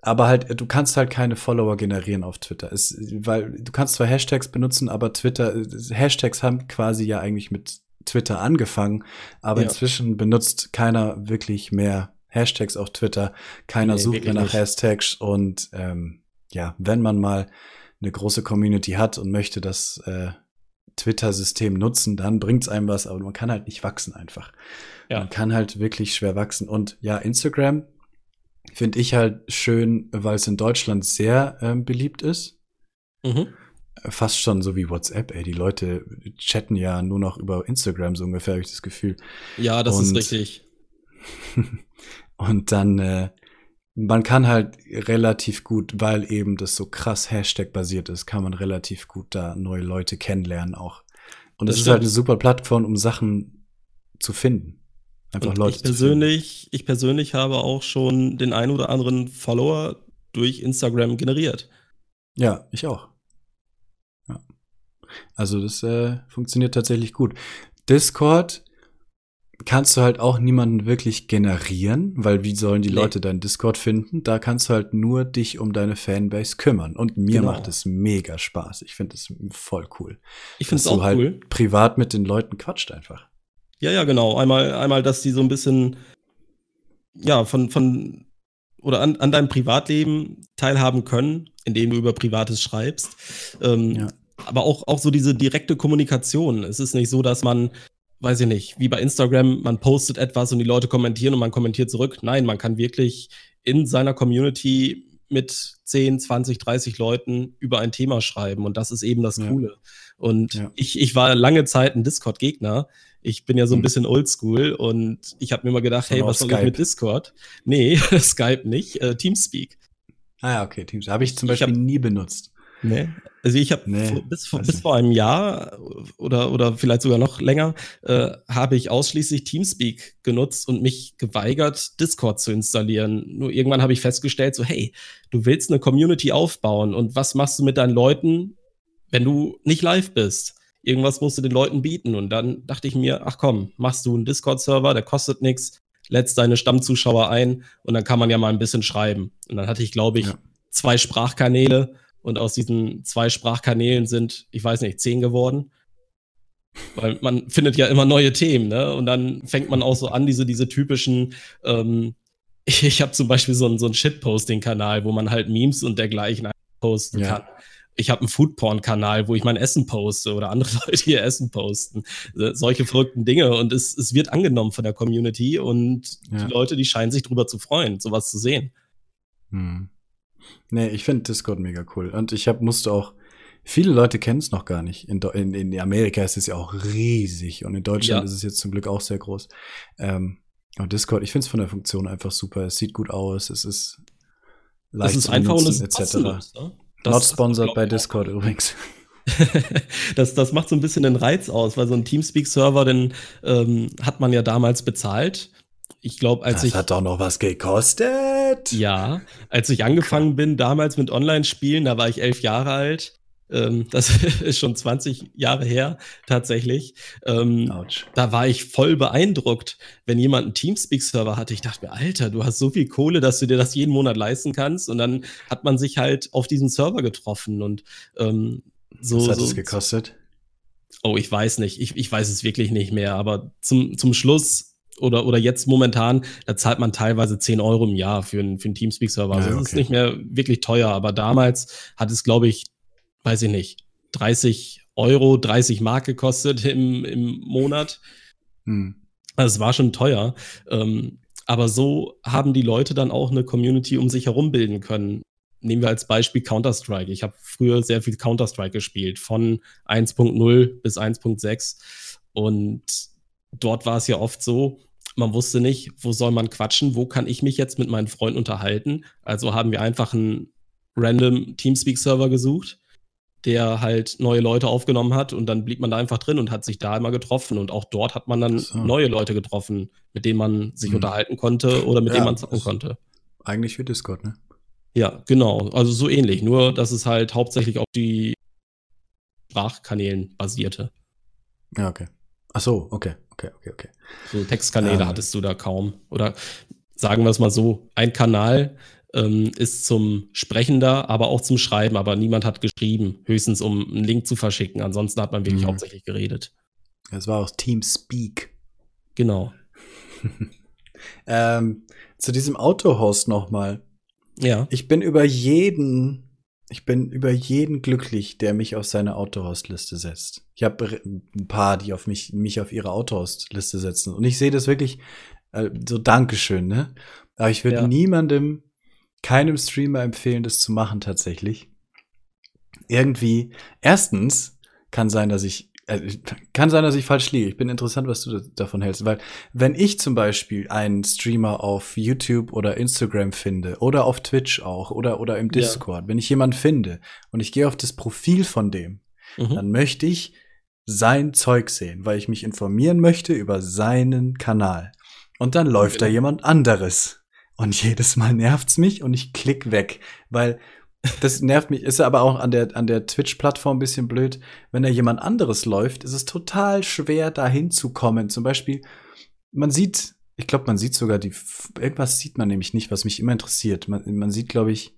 aber halt, du kannst halt keine Follower generieren auf Twitter. Es, weil du kannst zwar Hashtags benutzen, aber Twitter, Hashtags haben quasi ja eigentlich mit Twitter angefangen, aber ja. inzwischen benutzt keiner wirklich mehr Hashtags auf Twitter. Keiner nee, sucht mehr nach nicht. Hashtags und ähm, ja, wenn man mal eine große Community hat und möchte das äh, Twitter-System nutzen, dann bringt's einem was, aber man kann halt nicht wachsen einfach. Ja. Man kann halt wirklich schwer wachsen. Und ja, Instagram Finde ich halt schön, weil es in Deutschland sehr ähm, beliebt ist. Mhm. Fast schon so wie WhatsApp, ey. Die Leute chatten ja nur noch über Instagram, so ungefähr, habe ich das Gefühl. Ja, das und, ist richtig. [LAUGHS] und dann, äh, man kann halt relativ gut, weil eben das so krass Hashtag-basiert ist, kann man relativ gut da neue Leute kennenlernen auch. Und es ist halt eine super Plattform, um Sachen zu finden. Einfach und Leute ich persönlich, ich persönlich habe auch schon den ein oder anderen Follower durch Instagram generiert. Ja, ich auch. Ja. Also das äh, funktioniert tatsächlich gut. Discord kannst du halt auch niemanden wirklich generieren, weil wie sollen die nee. Leute deinen Discord finden? Da kannst du halt nur dich um deine Fanbase kümmern. Und mir genau. macht es mega Spaß. Ich finde es voll cool. Ich finde es auch halt cool. Privat mit den Leuten quatscht einfach. Ja, ja, genau. Einmal, einmal, dass die so ein bisschen, ja, von, von oder an, an deinem Privatleben teilhaben können, indem du über Privates schreibst. Ähm, ja. Aber auch, auch so diese direkte Kommunikation. Es ist nicht so, dass man, weiß ich nicht, wie bei Instagram, man postet etwas und die Leute kommentieren und man kommentiert zurück. Nein, man kann wirklich in seiner Community mit 10, 20, 30 Leuten über ein Thema schreiben und das ist eben das Coole. Ja. Und ja. Ich, ich war lange Zeit ein Discord-Gegner, ich bin ja so ein hm. bisschen oldschool und ich habe mir mal gedacht, hey, was soll Skype. ich mit Discord? Nee, [LAUGHS] Skype nicht, äh, Teamspeak. Ah ja, okay, Teamspeak. Habe ich zum Beispiel ich hab, nie benutzt. Nee. Also ich habe nee, bis, bis vor einem Jahr oder, oder vielleicht sogar noch länger äh, habe ich ausschließlich Teamspeak genutzt und mich geweigert, Discord zu installieren. Nur irgendwann habe ich festgestellt, so hey, du willst eine Community aufbauen und was machst du mit deinen Leuten, wenn du nicht live bist? Irgendwas musst du den Leuten bieten. Und dann dachte ich mir, ach komm, machst du einen Discord-Server, der kostet nichts, lädst deine Stammzuschauer ein und dann kann man ja mal ein bisschen schreiben. Und dann hatte ich, glaube ich, ja. zwei Sprachkanäle und aus diesen zwei Sprachkanälen sind, ich weiß nicht, zehn geworden. Weil man findet ja immer neue Themen, ne? Und dann fängt man auch so an, diese, diese typischen, ähm, [LAUGHS] ich habe zum Beispiel so einen, so einen Shitposting-Kanal, wo man halt Memes und dergleichen posten ja. kann ich habe einen Foodporn-Kanal, wo ich mein Essen poste oder andere [LAUGHS] Leute ihr Essen posten. Solche verrückten Dinge. Und es, es wird angenommen von der Community und ja. die Leute, die scheinen sich darüber zu freuen, sowas zu sehen. Hm. Nee, ich finde Discord mega cool. Und ich hab, musste auch, viele Leute kennen es noch gar nicht. In, in, in, Amerika ist es ja auch riesig und in Deutschland ja. ist es jetzt zum Glück auch sehr groß. Ähm, und Discord, ich finde es von der Funktion einfach super. Es sieht gut aus, es ist leicht das ist zu einfach benutzen, und etc. Ne? Not sponsored bei Discord übrigens. [LAUGHS] [LAUGHS] das, das macht so ein bisschen den Reiz aus, weil so ein Teamspeak-Server, den ähm, hat man ja damals bezahlt. Ich glaube, als das ich. Das hat doch noch was gekostet. Ja, als ich angefangen bin, damals mit Online-Spielen, da war ich elf Jahre alt. Ähm, das [LAUGHS] ist schon 20 Jahre her tatsächlich. Ähm, da war ich voll beeindruckt, wenn jemand einen Teamspeak-Server hatte. Ich dachte mir, Alter, du hast so viel Kohle, dass du dir das jeden Monat leisten kannst. Und dann hat man sich halt auf diesen Server getroffen und ähm, so. Was hat so, es gekostet? Oh, ich weiß nicht. Ich, ich weiß es wirklich nicht mehr. Aber zum, zum Schluss oder, oder jetzt momentan, da zahlt man teilweise 10 Euro im Jahr für einen, für einen Teamspeak-Server. Also ja, okay. das ist nicht mehr wirklich teuer. Aber damals hat es, glaube ich, weiß ich nicht, 30 Euro, 30 Mark gekostet im, im Monat. Hm. Also es war schon teuer. Ähm, aber so haben die Leute dann auch eine Community um sich herum bilden können. Nehmen wir als Beispiel Counter-Strike. Ich habe früher sehr viel Counter-Strike gespielt, von 1.0 bis 1.6. Und dort war es ja oft so, man wusste nicht, wo soll man quatschen, wo kann ich mich jetzt mit meinen Freunden unterhalten. Also haben wir einfach einen random Teamspeak-Server gesucht der halt neue Leute aufgenommen hat und dann blieb man da einfach drin und hat sich da immer getroffen und auch dort hat man dann so. neue Leute getroffen, mit denen man sich mhm. unterhalten konnte oder mit ja, denen man zocken konnte. Eigentlich wie Discord, ne? Ja, genau. Also so ähnlich, nur dass es halt hauptsächlich auf die Sprachkanälen basierte. Ja, okay. Ach so, okay, okay, okay, okay. So Textkanäle ähm. hattest du da kaum. Oder sagen wir es mal so, ein Kanal ähm, ist zum Sprechen da, aber auch zum Schreiben. Aber niemand hat geschrieben, höchstens um einen Link zu verschicken. Ansonsten hat man wirklich mhm. hauptsächlich geredet. Es war auch Teamspeak. Genau. [LAUGHS] ähm, zu diesem Autohost nochmal. Ja. Ich bin über jeden, ich bin über jeden glücklich, der mich auf seine Autohost-Liste setzt. Ich habe ein paar, die auf mich, mich auf ihre Autohost-Liste setzen. Und ich sehe das wirklich äh, so Dankeschön, ne? Aber ich würde ja. niemandem keinem Streamer empfehlen, das zu machen tatsächlich. Irgendwie, erstens kann sein, dass ich äh, kann sein, dass ich falsch liege. Ich bin interessant, was du davon hältst, weil wenn ich zum Beispiel einen Streamer auf YouTube oder Instagram finde oder auf Twitch auch oder oder im Discord, ja. wenn ich jemanden finde und ich gehe auf das Profil von dem, mhm. dann möchte ich sein Zeug sehen, weil ich mich informieren möchte über seinen Kanal. Und dann läuft genau. da jemand anderes. Und jedes Mal nervt's mich und ich klick weg, weil das nervt mich. Ist aber auch an der, an der Twitch-Plattform ein bisschen blöd. Wenn da jemand anderes läuft, ist es total schwer, da hinzukommen. Zum Beispiel, man sieht, ich glaube, man sieht sogar die, irgendwas sieht man nämlich nicht, was mich immer interessiert. Man, man sieht, glaube ich,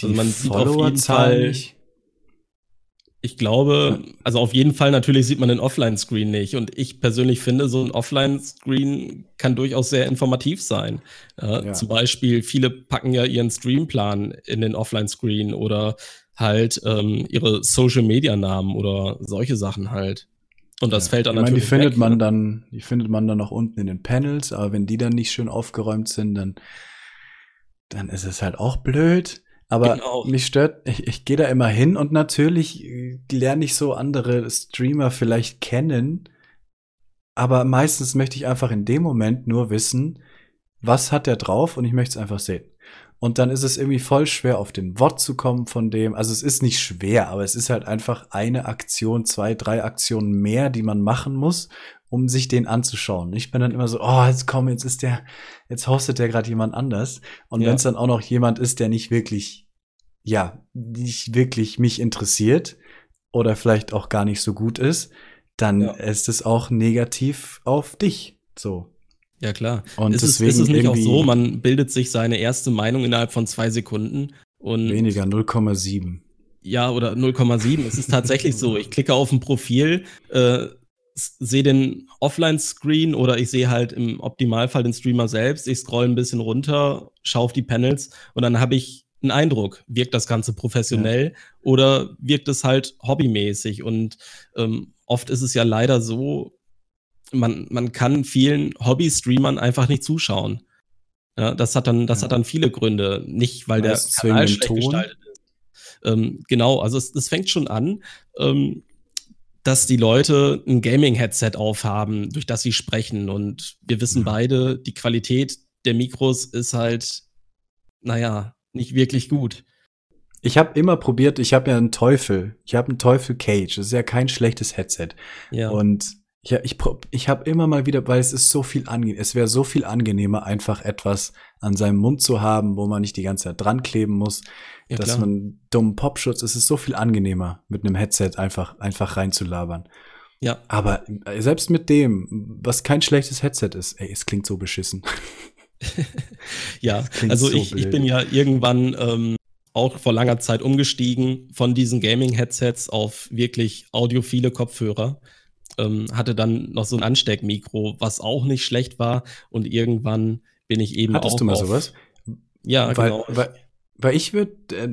die also Followerzahl nicht ich glaube, also auf jeden Fall natürlich sieht man den Offline-Screen nicht. Und ich persönlich finde, so ein Offline-Screen kann durchaus sehr informativ sein. Äh, ja. Zum Beispiel, viele packen ja ihren Streamplan in den Offline-Screen oder halt ähm, ihre Social-Media-Namen oder solche Sachen halt. Und das ja. fällt dann ich meine, natürlich. Die findet weg, man ne? dann, die findet man dann noch unten in den Panels, aber wenn die dann nicht schön aufgeräumt sind, dann, dann ist es halt auch blöd. Aber genau. mich stört, ich, ich gehe da immer hin und natürlich äh, lerne ich so andere Streamer vielleicht kennen. Aber meistens möchte ich einfach in dem Moment nur wissen, was hat der drauf und ich möchte es einfach sehen. Und dann ist es irgendwie voll schwer, auf den Wort zu kommen von dem. Also es ist nicht schwer, aber es ist halt einfach eine Aktion, zwei, drei Aktionen mehr, die man machen muss, um sich den anzuschauen. Ich bin dann immer so, oh, jetzt komm, jetzt ist der, jetzt hostet der gerade jemand anders. Und ja. wenn es dann auch noch jemand ist, der nicht wirklich, ja, nicht wirklich mich interessiert oder vielleicht auch gar nicht so gut ist, dann ja. ist es auch negativ auf dich. So. Ja, klar. Und ist deswegen es, ist es nicht auch so, man bildet sich seine erste Meinung innerhalb von zwei Sekunden und. Weniger, 0,7. Ja, oder 0,7. es ist tatsächlich [LAUGHS] so. Ich klicke auf ein Profil, äh, sehe den Offline-Screen oder ich sehe halt im Optimalfall den Streamer selbst. Ich scroll ein bisschen runter, schaue auf die Panels und dann habe ich einen Eindruck. Wirkt das Ganze professionell ja. oder wirkt es halt hobbymäßig? Und ähm, oft ist es ja leider so, man, man kann vielen Hobby-Streamern einfach nicht zuschauen. Ja, das hat dann, das ja. hat dann viele Gründe. Nicht, weil der Kanal schlecht Ton. gestaltet ist. Ähm, genau, also es, es fängt schon an. Ähm, dass die Leute ein Gaming-Headset aufhaben, durch das sie sprechen. Und wir wissen mhm. beide, die Qualität der Mikros ist halt, naja, nicht wirklich gut. Ich habe immer probiert, ich habe ja einen Teufel. Ich habe einen Teufel Cage. Das ist ja kein schlechtes Headset. Ja. Und Ja, ich, ich habe immer mal wieder, weil es ist so viel angenehm. Es wäre so viel angenehmer, einfach etwas an seinem Mund zu haben, wo man nicht die ganze Zeit dran kleben muss, ja, dass klar. man dummen Popschutz. Es ist so viel angenehmer, mit einem Headset einfach, einfach reinzulabern. Ja. Aber äh, selbst mit dem, was kein schlechtes Headset ist, ey, es klingt so beschissen. [LAUGHS] ja, also so ich, ich bin ja irgendwann ähm, auch vor langer Zeit umgestiegen von diesen Gaming-Headsets auf wirklich audiophile Kopfhörer. Ähm, hatte dann noch so ein Ansteckmikro, was auch nicht schlecht war. Und irgendwann bin ich eben Hattest auch. du mal sowas? Ja, weil, genau. Weil, weil ich würde äh,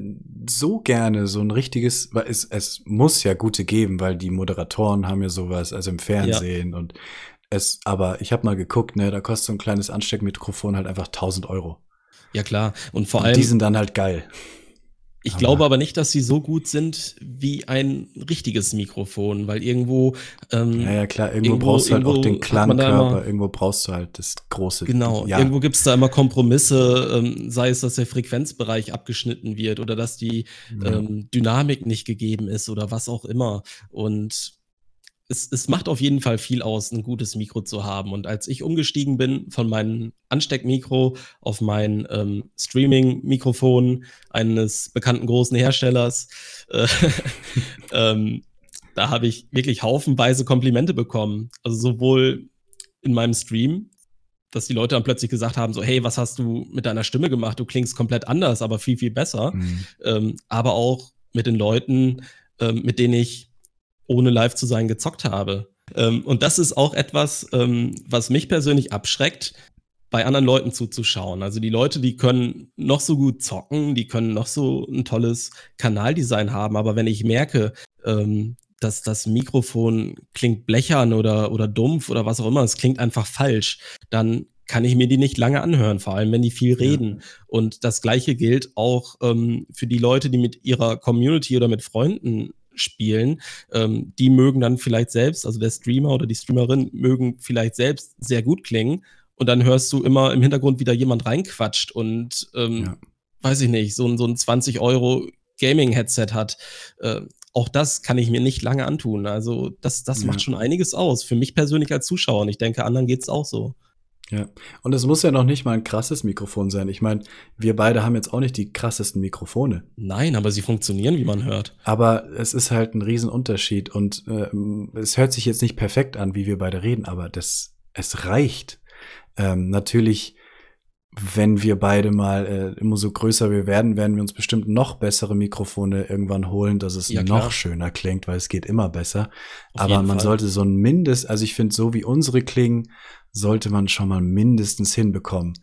so gerne so ein richtiges, weil es, es muss ja gute geben, weil die Moderatoren haben ja sowas, also im Fernsehen ja. und es, aber ich habe mal geguckt, ne, da kostet so ein kleines Ansteckmikrofon halt einfach 1000 Euro. Ja klar, und vor und allem. Die sind dann halt geil. Ich aber glaube aber nicht, dass sie so gut sind wie ein richtiges Mikrofon, weil irgendwo. Ähm, ja, ja, klar, irgendwo, irgendwo brauchst du halt auch den Klangkörper, irgendwo brauchst du halt das große. Genau, ja. irgendwo gibt es da immer Kompromisse, ähm, sei es, dass der Frequenzbereich abgeschnitten wird oder dass die ja. ähm, Dynamik nicht gegeben ist oder was auch immer. Und es, es macht auf jeden Fall viel aus, ein gutes Mikro zu haben. Und als ich umgestiegen bin von meinem Ansteckmikro auf mein ähm, Streaming-Mikrofon eines bekannten großen Herstellers, äh, [LAUGHS] ähm, da habe ich wirklich haufenweise Komplimente bekommen. Also sowohl in meinem Stream, dass die Leute dann plötzlich gesagt haben, so, hey, was hast du mit deiner Stimme gemacht? Du klingst komplett anders, aber viel, viel besser. Mhm. Ähm, aber auch mit den Leuten, ähm, mit denen ich ohne live zu sein gezockt habe. Ähm, und das ist auch etwas, ähm, was mich persönlich abschreckt, bei anderen Leuten zuzuschauen. Also die Leute, die können noch so gut zocken, die können noch so ein tolles Kanaldesign haben, aber wenn ich merke, ähm, dass das Mikrofon klingt blechern oder, oder dumpf oder was auch immer, es klingt einfach falsch, dann kann ich mir die nicht lange anhören, vor allem wenn die viel reden. Ja. Und das gleiche gilt auch ähm, für die Leute, die mit ihrer Community oder mit Freunden spielen, ähm, die mögen dann vielleicht selbst, also der Streamer oder die Streamerin mögen vielleicht selbst sehr gut klingen und dann hörst du immer im Hintergrund wieder jemand reinquatscht und ähm, ja. weiß ich nicht, so ein, so ein 20 Euro Gaming-Headset hat. Äh, auch das kann ich mir nicht lange antun. Also das, das ja. macht schon einiges aus. Für mich persönlich als Zuschauer und ich denke, anderen geht es auch so. Ja, und es muss ja noch nicht mal ein krasses Mikrofon sein. Ich meine, wir beide haben jetzt auch nicht die krassesten Mikrofone. Nein, aber sie funktionieren, wie man hört. Aber es ist halt ein Riesenunterschied und äh, es hört sich jetzt nicht perfekt an, wie wir beide reden, aber das, es reicht. Ähm, natürlich, wenn wir beide mal äh, immer so größer wir werden, werden wir uns bestimmt noch bessere Mikrofone irgendwann holen, dass es ja, noch schöner klingt, weil es geht immer besser. Auf aber man Fall. sollte so ein Mindest, also ich finde, so wie unsere klingen, sollte man schon mal mindestens hinbekommen,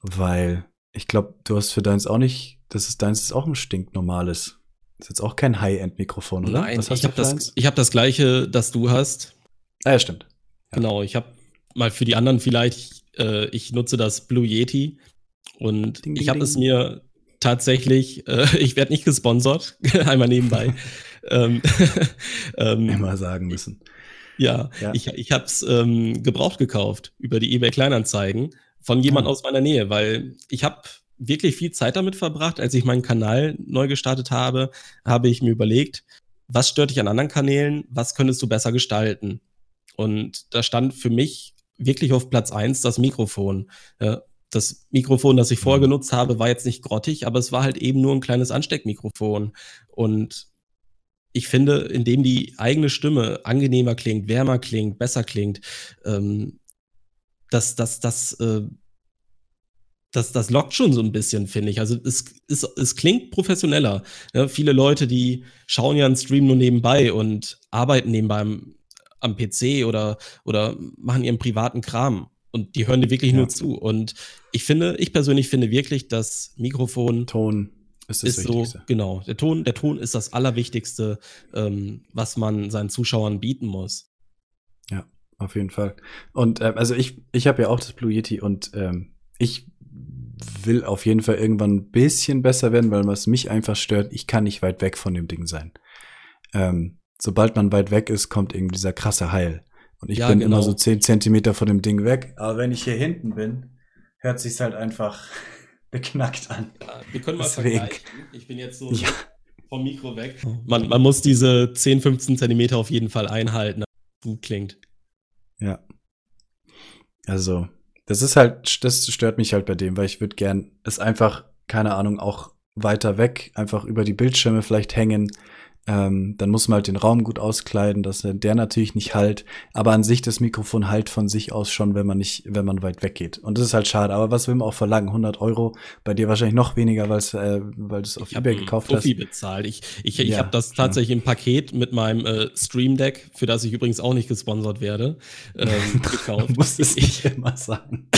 weil ich glaube, du hast für deins auch nicht, das ist deins ist auch ein stinknormales. Das ist jetzt auch kein High-End-Mikrofon, oder? Nein, Was hast ich habe das, ich hab das gleiche, das du hast. Ah, ja, stimmt. Ja. Genau, ich habe mal für die anderen vielleicht, äh, ich nutze das Blue Yeti und ding, ding, ich habe es mir tatsächlich, äh, [LAUGHS] ich werde nicht gesponsert, [LAUGHS] einmal nebenbei. [LAUGHS] ähm, ähm, Immer sagen müssen. Ja, ja. ich, ich habe es ähm, gebraucht gekauft über die eBay Kleinanzeigen von jemand oh. aus meiner Nähe, weil ich habe wirklich viel Zeit damit verbracht. Als ich meinen Kanal neu gestartet habe, habe ich mir überlegt, was stört dich an anderen Kanälen, was könntest du besser gestalten? Und da stand für mich wirklich auf Platz eins das Mikrofon. das Mikrofon, das ich vorher mhm. genutzt habe, war jetzt nicht grottig, aber es war halt eben nur ein kleines Ansteckmikrofon. Und ich finde, indem die eigene Stimme angenehmer klingt, wärmer klingt, besser klingt, ähm, das, das, das, äh, das, das lockt schon so ein bisschen, finde ich. Also es, es, es klingt professioneller. Ja, viele Leute, die schauen ja einen Stream nur nebenbei und arbeiten nebenbei am, am PC oder, oder machen ihren privaten Kram. Und die hören dir wirklich ja. nur zu. Und ich finde, ich persönlich finde wirklich, das Mikrofon Ton ist, ist so, genau. Der Ton, der Ton ist das Allerwichtigste, ähm, was man seinen Zuschauern bieten muss. Ja, auf jeden Fall. Und ähm, also ich, ich habe ja auch das Blue Yeti und ähm, ich will auf jeden Fall irgendwann ein bisschen besser werden, weil was mich einfach stört, ich kann nicht weit weg von dem Ding sein. Ähm, sobald man weit weg ist, kommt irgendwie dieser krasse Heil. Und ich ja, bin genau. immer so zehn Zentimeter von dem Ding weg. Aber wenn ich hier hinten bin, hört sich's halt einfach beknackt an. Ja, wir können mal Deswegen. vergleichen. Ich bin jetzt so ja. vom Mikro weg. Man, man muss diese 10, 15 Zentimeter auf jeden Fall einhalten, damit es gut klingt. Ja. Also, das ist halt, das stört mich halt bei dem, weil ich würde gern es einfach, keine Ahnung, auch weiter weg, einfach über die Bildschirme vielleicht hängen, ähm, dann muss man halt den Raum gut auskleiden, dass der natürlich nicht halt. Aber an sich das Mikrofon halt von sich aus schon, wenn man nicht, wenn man weit weg geht. Und das ist halt schade. Aber was will man auch verlangen? 100 Euro. Bei dir wahrscheinlich noch weniger, weil's, äh, weil du es auf eBay gekauft Profi hast. bezahlt. Ich, ich, ich ja, habe das tatsächlich ja. im Paket mit meinem äh, Stream Deck, für das ich übrigens auch nicht gesponsert werde, ähm, [LAUGHS] gekauft. du musst es nicht immer sagen.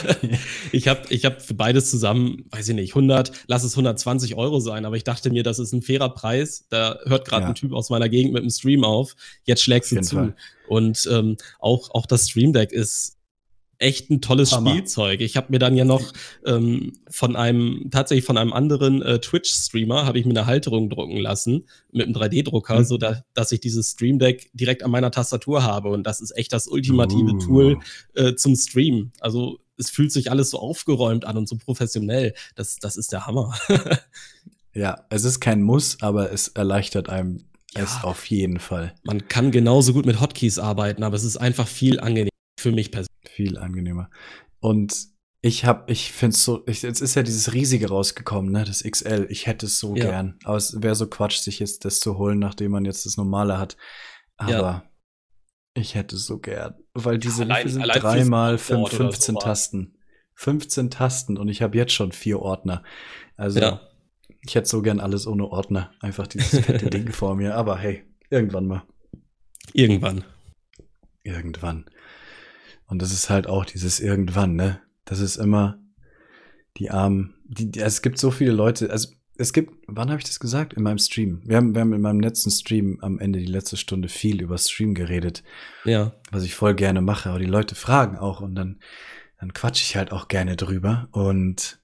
[LAUGHS] ich habe ich hab für beides zusammen, weiß ich nicht, 100, lass es 120 Euro sein. Aber ich dachte mir, das ist ein fairer Preis. Da hört gerade ja. ein Typ aus meiner Gegend mit dem Stream auf, jetzt schlägst du zu. Fall. Und ähm, auch, auch das Stream Deck ist echt ein tolles Hammer. Spielzeug. Ich habe mir dann ja noch ähm, von einem, tatsächlich von einem anderen äh, Twitch-Streamer, habe ich mir eine Halterung drucken lassen mit einem 3D-Drucker, mhm. so da, dass ich dieses Stream Deck direkt an meiner Tastatur habe. Und das ist echt das ultimative uh. Tool äh, zum Stream. Also es fühlt sich alles so aufgeräumt an und so professionell. Das, das ist der Hammer. [LAUGHS] Ja, es ist kein Muss, aber es erleichtert einem ja, es auf jeden Fall. Man kann genauso gut mit Hotkeys arbeiten, aber es ist einfach viel angenehmer für mich persönlich. Viel angenehmer. Und ich hab, ich find's so, ich, jetzt ist ja dieses riesige rausgekommen, ne, das XL. Ich hätte es so ja. gern. Aber es wäre so Quatsch, sich jetzt das zu holen, nachdem man jetzt das normale hat. Aber ja. ich hätte es so gern. Weil diese allein, sind dreimal 15 Tasten. 15 Tasten und ich habe jetzt schon vier Ordner. Also ja. Ich hätte so gern alles ohne Ordner. Einfach dieses fette [LAUGHS] Ding vor mir. Aber hey, irgendwann mal. Irgendwann. Irgendwann. Und das ist halt auch dieses irgendwann, ne? Das ist immer die armen. Die, die, es gibt so viele Leute. Also es gibt, wann habe ich das gesagt? In meinem Stream. Wir haben, wir haben in meinem letzten Stream am Ende die letzte Stunde viel über Stream geredet. Ja. Was ich voll gerne mache. Aber die Leute fragen auch und dann, dann quatsche ich halt auch gerne drüber. Und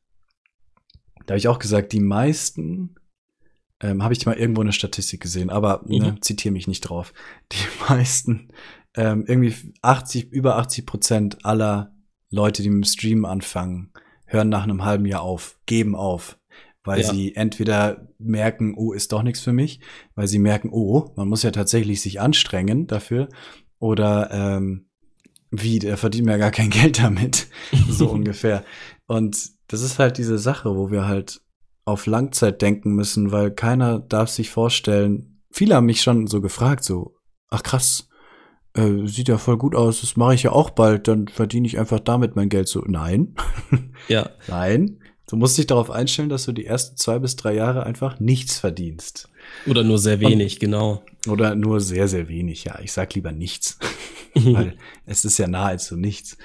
da habe ich auch gesagt, die meisten, ähm, habe ich mal irgendwo eine Statistik gesehen, aber ne, mhm. ne, zitiere mich nicht drauf. Die [LAUGHS] meisten, ähm, irgendwie 80, über 80 Prozent aller Leute, die mit dem Stream anfangen, hören nach einem halben Jahr auf, geben auf, weil ja. sie entweder merken, oh, ist doch nichts für mich, weil sie merken, oh, man muss ja tatsächlich sich anstrengen dafür, oder ähm, wie, der verdient mir ja gar kein [LAUGHS] Geld damit, so [LAUGHS] ungefähr. Und das ist halt diese Sache, wo wir halt auf Langzeit denken müssen, weil keiner darf sich vorstellen. Viele haben mich schon so gefragt, so, ach krass, äh, sieht ja voll gut aus, das mache ich ja auch bald, dann verdiene ich einfach damit mein Geld. So, nein. [LAUGHS] Ja. nein. Du musst dich darauf einstellen, dass du die ersten zwei bis drei Jahre einfach nichts verdienst. Oder nur sehr wenig, Und, genau. Oder nur sehr, sehr wenig, ja. Ich sag lieber nichts. [LAUGHS] weil es ist ja nahezu nichts.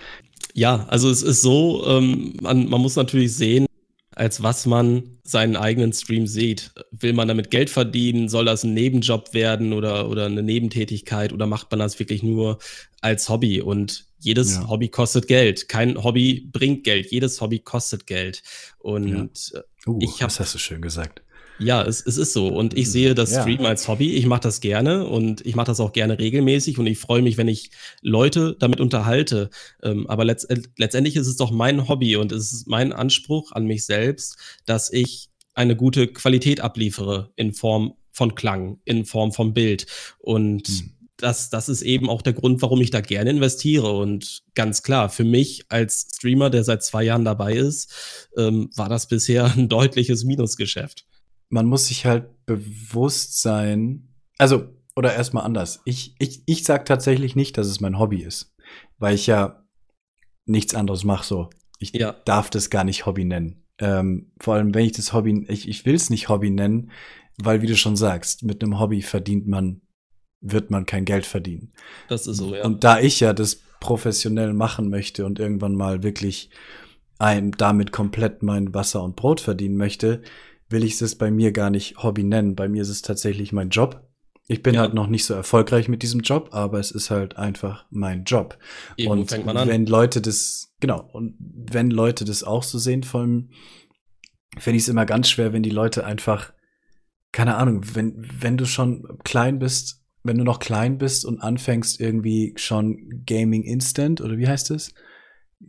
Ja, also es ist so, ähm, man, man muss natürlich sehen, als was man seinen eigenen Stream sieht. Will man damit Geld verdienen? Soll das ein Nebenjob werden oder, oder eine Nebentätigkeit? Oder macht man das wirklich nur als Hobby? Und jedes ja. Hobby kostet Geld. Kein Hobby bringt Geld. Jedes Hobby kostet Geld. Und ja. uh, ich habe. Das hast du schön gesagt. Ja, es, es ist so. Und ich sehe das ja. Stream als Hobby. Ich mache das gerne und ich mache das auch gerne regelmäßig und ich freue mich, wenn ich Leute damit unterhalte. Ähm, aber letzt, letztendlich ist es doch mein Hobby und es ist mein Anspruch an mich selbst, dass ich eine gute Qualität abliefere in Form von Klang, in Form von Bild. Und hm. das, das ist eben auch der Grund, warum ich da gerne investiere. Und ganz klar, für mich als Streamer, der seit zwei Jahren dabei ist, ähm, war das bisher [LAUGHS] ein deutliches Minusgeschäft man muss sich halt bewusst sein, also, oder erstmal anders. Ich, ich, ich sag tatsächlich nicht, dass es mein Hobby ist, weil ich ja nichts anderes mache so. Ich ja. darf das gar nicht Hobby nennen. Ähm, vor allem, wenn ich das Hobby, ich, ich will es nicht Hobby nennen, weil, wie du schon sagst, mit einem Hobby verdient man, wird man kein Geld verdienen. Das ist so, ja. Und da ich ja das professionell machen möchte und irgendwann mal wirklich ein, damit komplett mein Wasser und Brot verdienen möchte, will ich es bei mir gar nicht Hobby nennen. Bei mir ist es tatsächlich mein Job. Ich bin ja. halt noch nicht so erfolgreich mit diesem Job, aber es ist halt einfach mein Job. Eben, und fängt man an. wenn Leute das, genau, und wenn Leute das auch so sehen, vor allem finde ich es immer ganz schwer, wenn die Leute einfach, keine Ahnung, wenn, wenn du schon klein bist, wenn du noch klein bist und anfängst irgendwie schon Gaming Instant oder wie heißt es?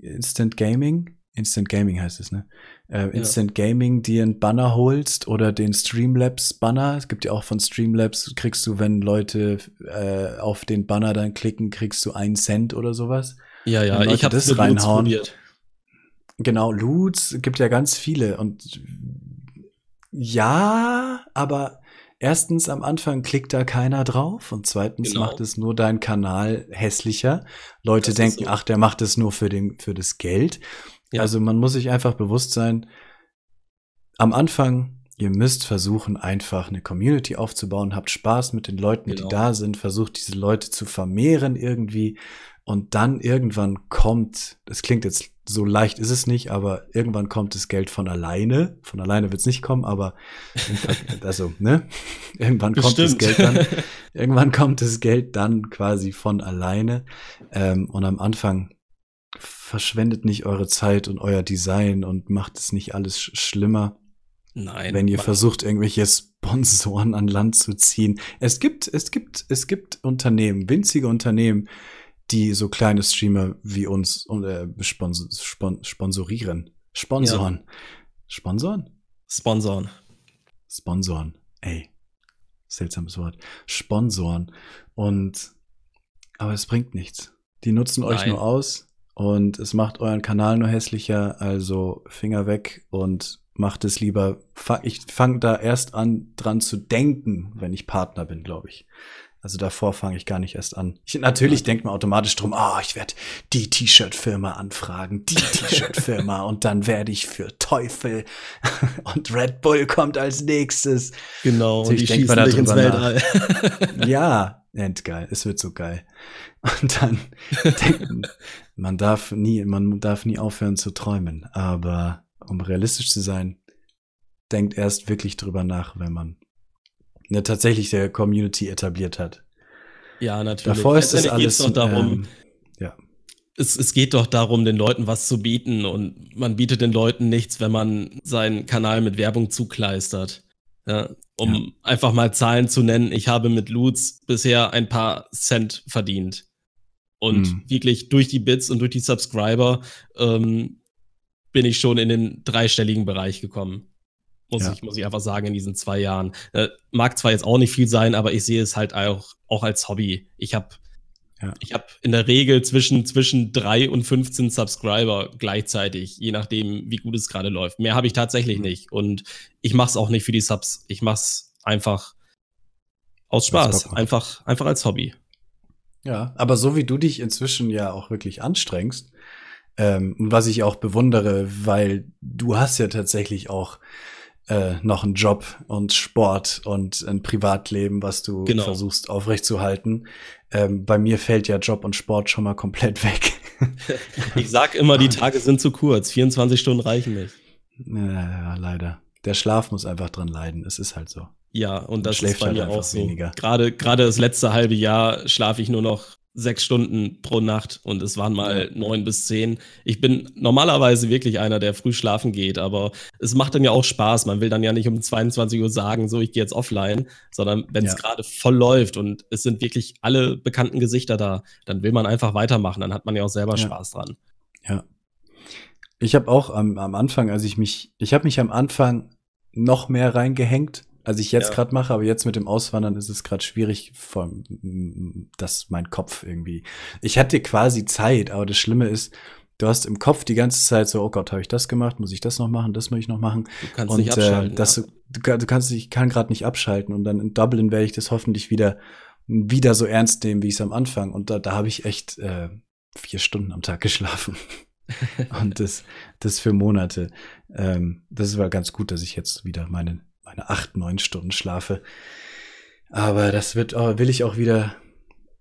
Instant Gaming? Instant Gaming heißt es, ne? Äh, Instant ja. Gaming dir einen Banner holst oder den Streamlabs Banner. Es gibt ja auch von Streamlabs, kriegst du, wenn Leute äh, auf den Banner dann klicken, kriegst du einen Cent oder sowas. Ja, ja, ich habe das reinhauen. Probiert. Genau, Loots gibt ja ganz viele und ja, aber erstens am Anfang klickt da keiner drauf und zweitens genau. macht es nur deinen Kanal hässlicher. Leute das denken, so. ach, der macht es nur für den für das Geld. Ja. Also man muss sich einfach bewusst sein, am Anfang, ihr müsst versuchen, einfach eine Community aufzubauen, habt Spaß mit den Leuten, genau. die da sind, versucht diese Leute zu vermehren irgendwie und dann irgendwann kommt, das klingt jetzt so leicht ist es nicht, aber irgendwann kommt das Geld von alleine. Von alleine wird es nicht kommen, aber [LAUGHS] also, ne? Irgendwann kommt Bestimmt. das Geld dann. Irgendwann kommt das Geld dann quasi von alleine. Ähm, und am Anfang verschwendet nicht eure Zeit und euer Design und macht es nicht alles sch schlimmer. Nein. Wenn ihr versucht, irgendwelche Sponsoren an Land zu ziehen. Es gibt, es gibt, es gibt Unternehmen, winzige Unternehmen, die so kleine Streamer wie uns äh, sponsor, spon sponsorieren. Sponsoren. Ja. Sponsoren? Sponsoren. Sponsoren. Ey. Seltsames Wort. Sponsoren. Und, aber es bringt nichts. Die nutzen Nein. euch nur aus und es macht euren Kanal nur hässlicher, also Finger weg und macht es lieber. Ich fange da erst an, dran zu denken, wenn ich Partner bin, glaube ich. Also davor fange ich gar nicht erst an. Ich, natürlich denkt man automatisch drum, ah, oh, ich werde die T-Shirt-Firma anfragen, die [LAUGHS] T-Shirt-Firma und dann werde ich für Teufel [LAUGHS] und Red Bull kommt als nächstes. Genau, natürlich und die schießen dich ins Weltall. [LAUGHS] ja, endgeil, es wird so geil. [LAUGHS] Und dann denkt man darf nie, man darf nie aufhören zu träumen. Aber um realistisch zu sein, denkt erst wirklich drüber nach, wenn man eine tatsächliche Community etabliert hat. Ja, natürlich. Davor ist es alles doch darum. Ähm, ja. Es, es geht doch darum, den Leuten was zu bieten und man bietet den Leuten nichts, wenn man seinen Kanal mit Werbung zukleistert. Ja, um ja. einfach mal Zahlen zu nennen, ich habe mit Loots bisher ein paar Cent verdient. Und mhm. wirklich durch die Bits und durch die Subscriber ähm, bin ich schon in den dreistelligen Bereich gekommen. Muss, ja. ich, muss ich einfach sagen, in diesen zwei Jahren. Äh, mag zwar jetzt auch nicht viel sein, aber ich sehe es halt auch, auch als Hobby. Ich habe ja. Ich habe in der Regel zwischen, zwischen drei und 15 Subscriber gleichzeitig, je nachdem, wie gut es gerade läuft. Mehr habe ich tatsächlich mhm. nicht. Und ich mache es auch nicht für die Subs. Ich mache es einfach aus Spaß. Einfach, einfach als Hobby. Ja, aber so wie du dich inzwischen ja auch wirklich anstrengst, ähm, was ich auch bewundere, weil du hast ja tatsächlich auch äh, noch einen Job und Sport und ein Privatleben, was du genau. versuchst aufrechtzuerhalten. Ähm, bei mir fällt ja Job und Sport schon mal komplett [LAUGHS] weg. ich sag immer, die [LAUGHS] Tage sind zu kurz. 24 Stunden reichen nicht. Ja, leider. Der Schlaf muss einfach dran leiden. Es ist halt so. Ja, und das ist bei halt mir auch so. Gerade, gerade das letzte halbe Jahr schlafe ich nur noch sechs Stunden pro Nacht und es waren mal neun bis zehn. Ich bin normalerweise wirklich einer, der früh schlafen geht, aber es macht dann ja auch Spaß. Man will dann ja nicht um 22 Uhr sagen, so, ich gehe jetzt offline, sondern wenn es ja. gerade voll läuft und es sind wirklich alle bekannten Gesichter da, dann will man einfach weitermachen. Dann hat man ja auch selber ja. Spaß dran. Ja. Ich habe auch am, am Anfang, als ich mich, ich habe mich am Anfang noch mehr reingehängt, als ich jetzt ja. gerade mache, aber jetzt mit dem Auswandern ist es gerade schwierig, dass mein Kopf irgendwie. Ich hatte quasi Zeit, aber das Schlimme ist, du hast im Kopf die ganze Zeit so, oh Gott, habe ich das gemacht? Muss ich das noch machen? Das muss ich noch machen? Du kannst und, nicht abschalten. Äh, das, ja. du, du, kannst, ich kann gerade nicht abschalten und dann in Dublin werde ich das hoffentlich wieder wieder so ernst nehmen, wie ich es am Anfang. Und da, da habe ich echt äh, vier Stunden am Tag geschlafen. [LAUGHS] und das, das für Monate. Ähm, das war ganz gut, dass ich jetzt wieder meine meine acht, neun Stunden schlafe. Aber das wird, will ich auch wieder.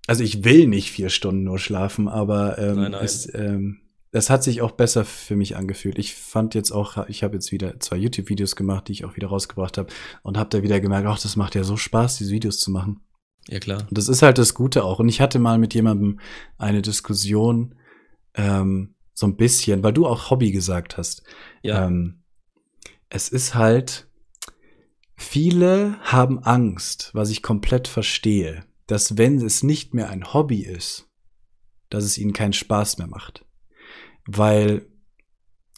Also ich will nicht vier Stunden nur schlafen, aber ähm, nein, nein. Es, ähm, es hat sich auch besser für mich angefühlt. Ich fand jetzt auch, ich habe jetzt wieder zwei YouTube-Videos gemacht, die ich auch wieder rausgebracht habe und habe da wieder gemerkt, ach, das macht ja so Spaß, diese Videos zu machen. Ja, klar. Und das ist halt das Gute auch. Und ich hatte mal mit jemandem eine Diskussion, ähm, so ein bisschen, weil du auch Hobby gesagt hast. Ja. Ähm, es ist halt, Viele haben Angst, was ich komplett verstehe, dass wenn es nicht mehr ein Hobby ist, dass es ihnen keinen Spaß mehr macht. Weil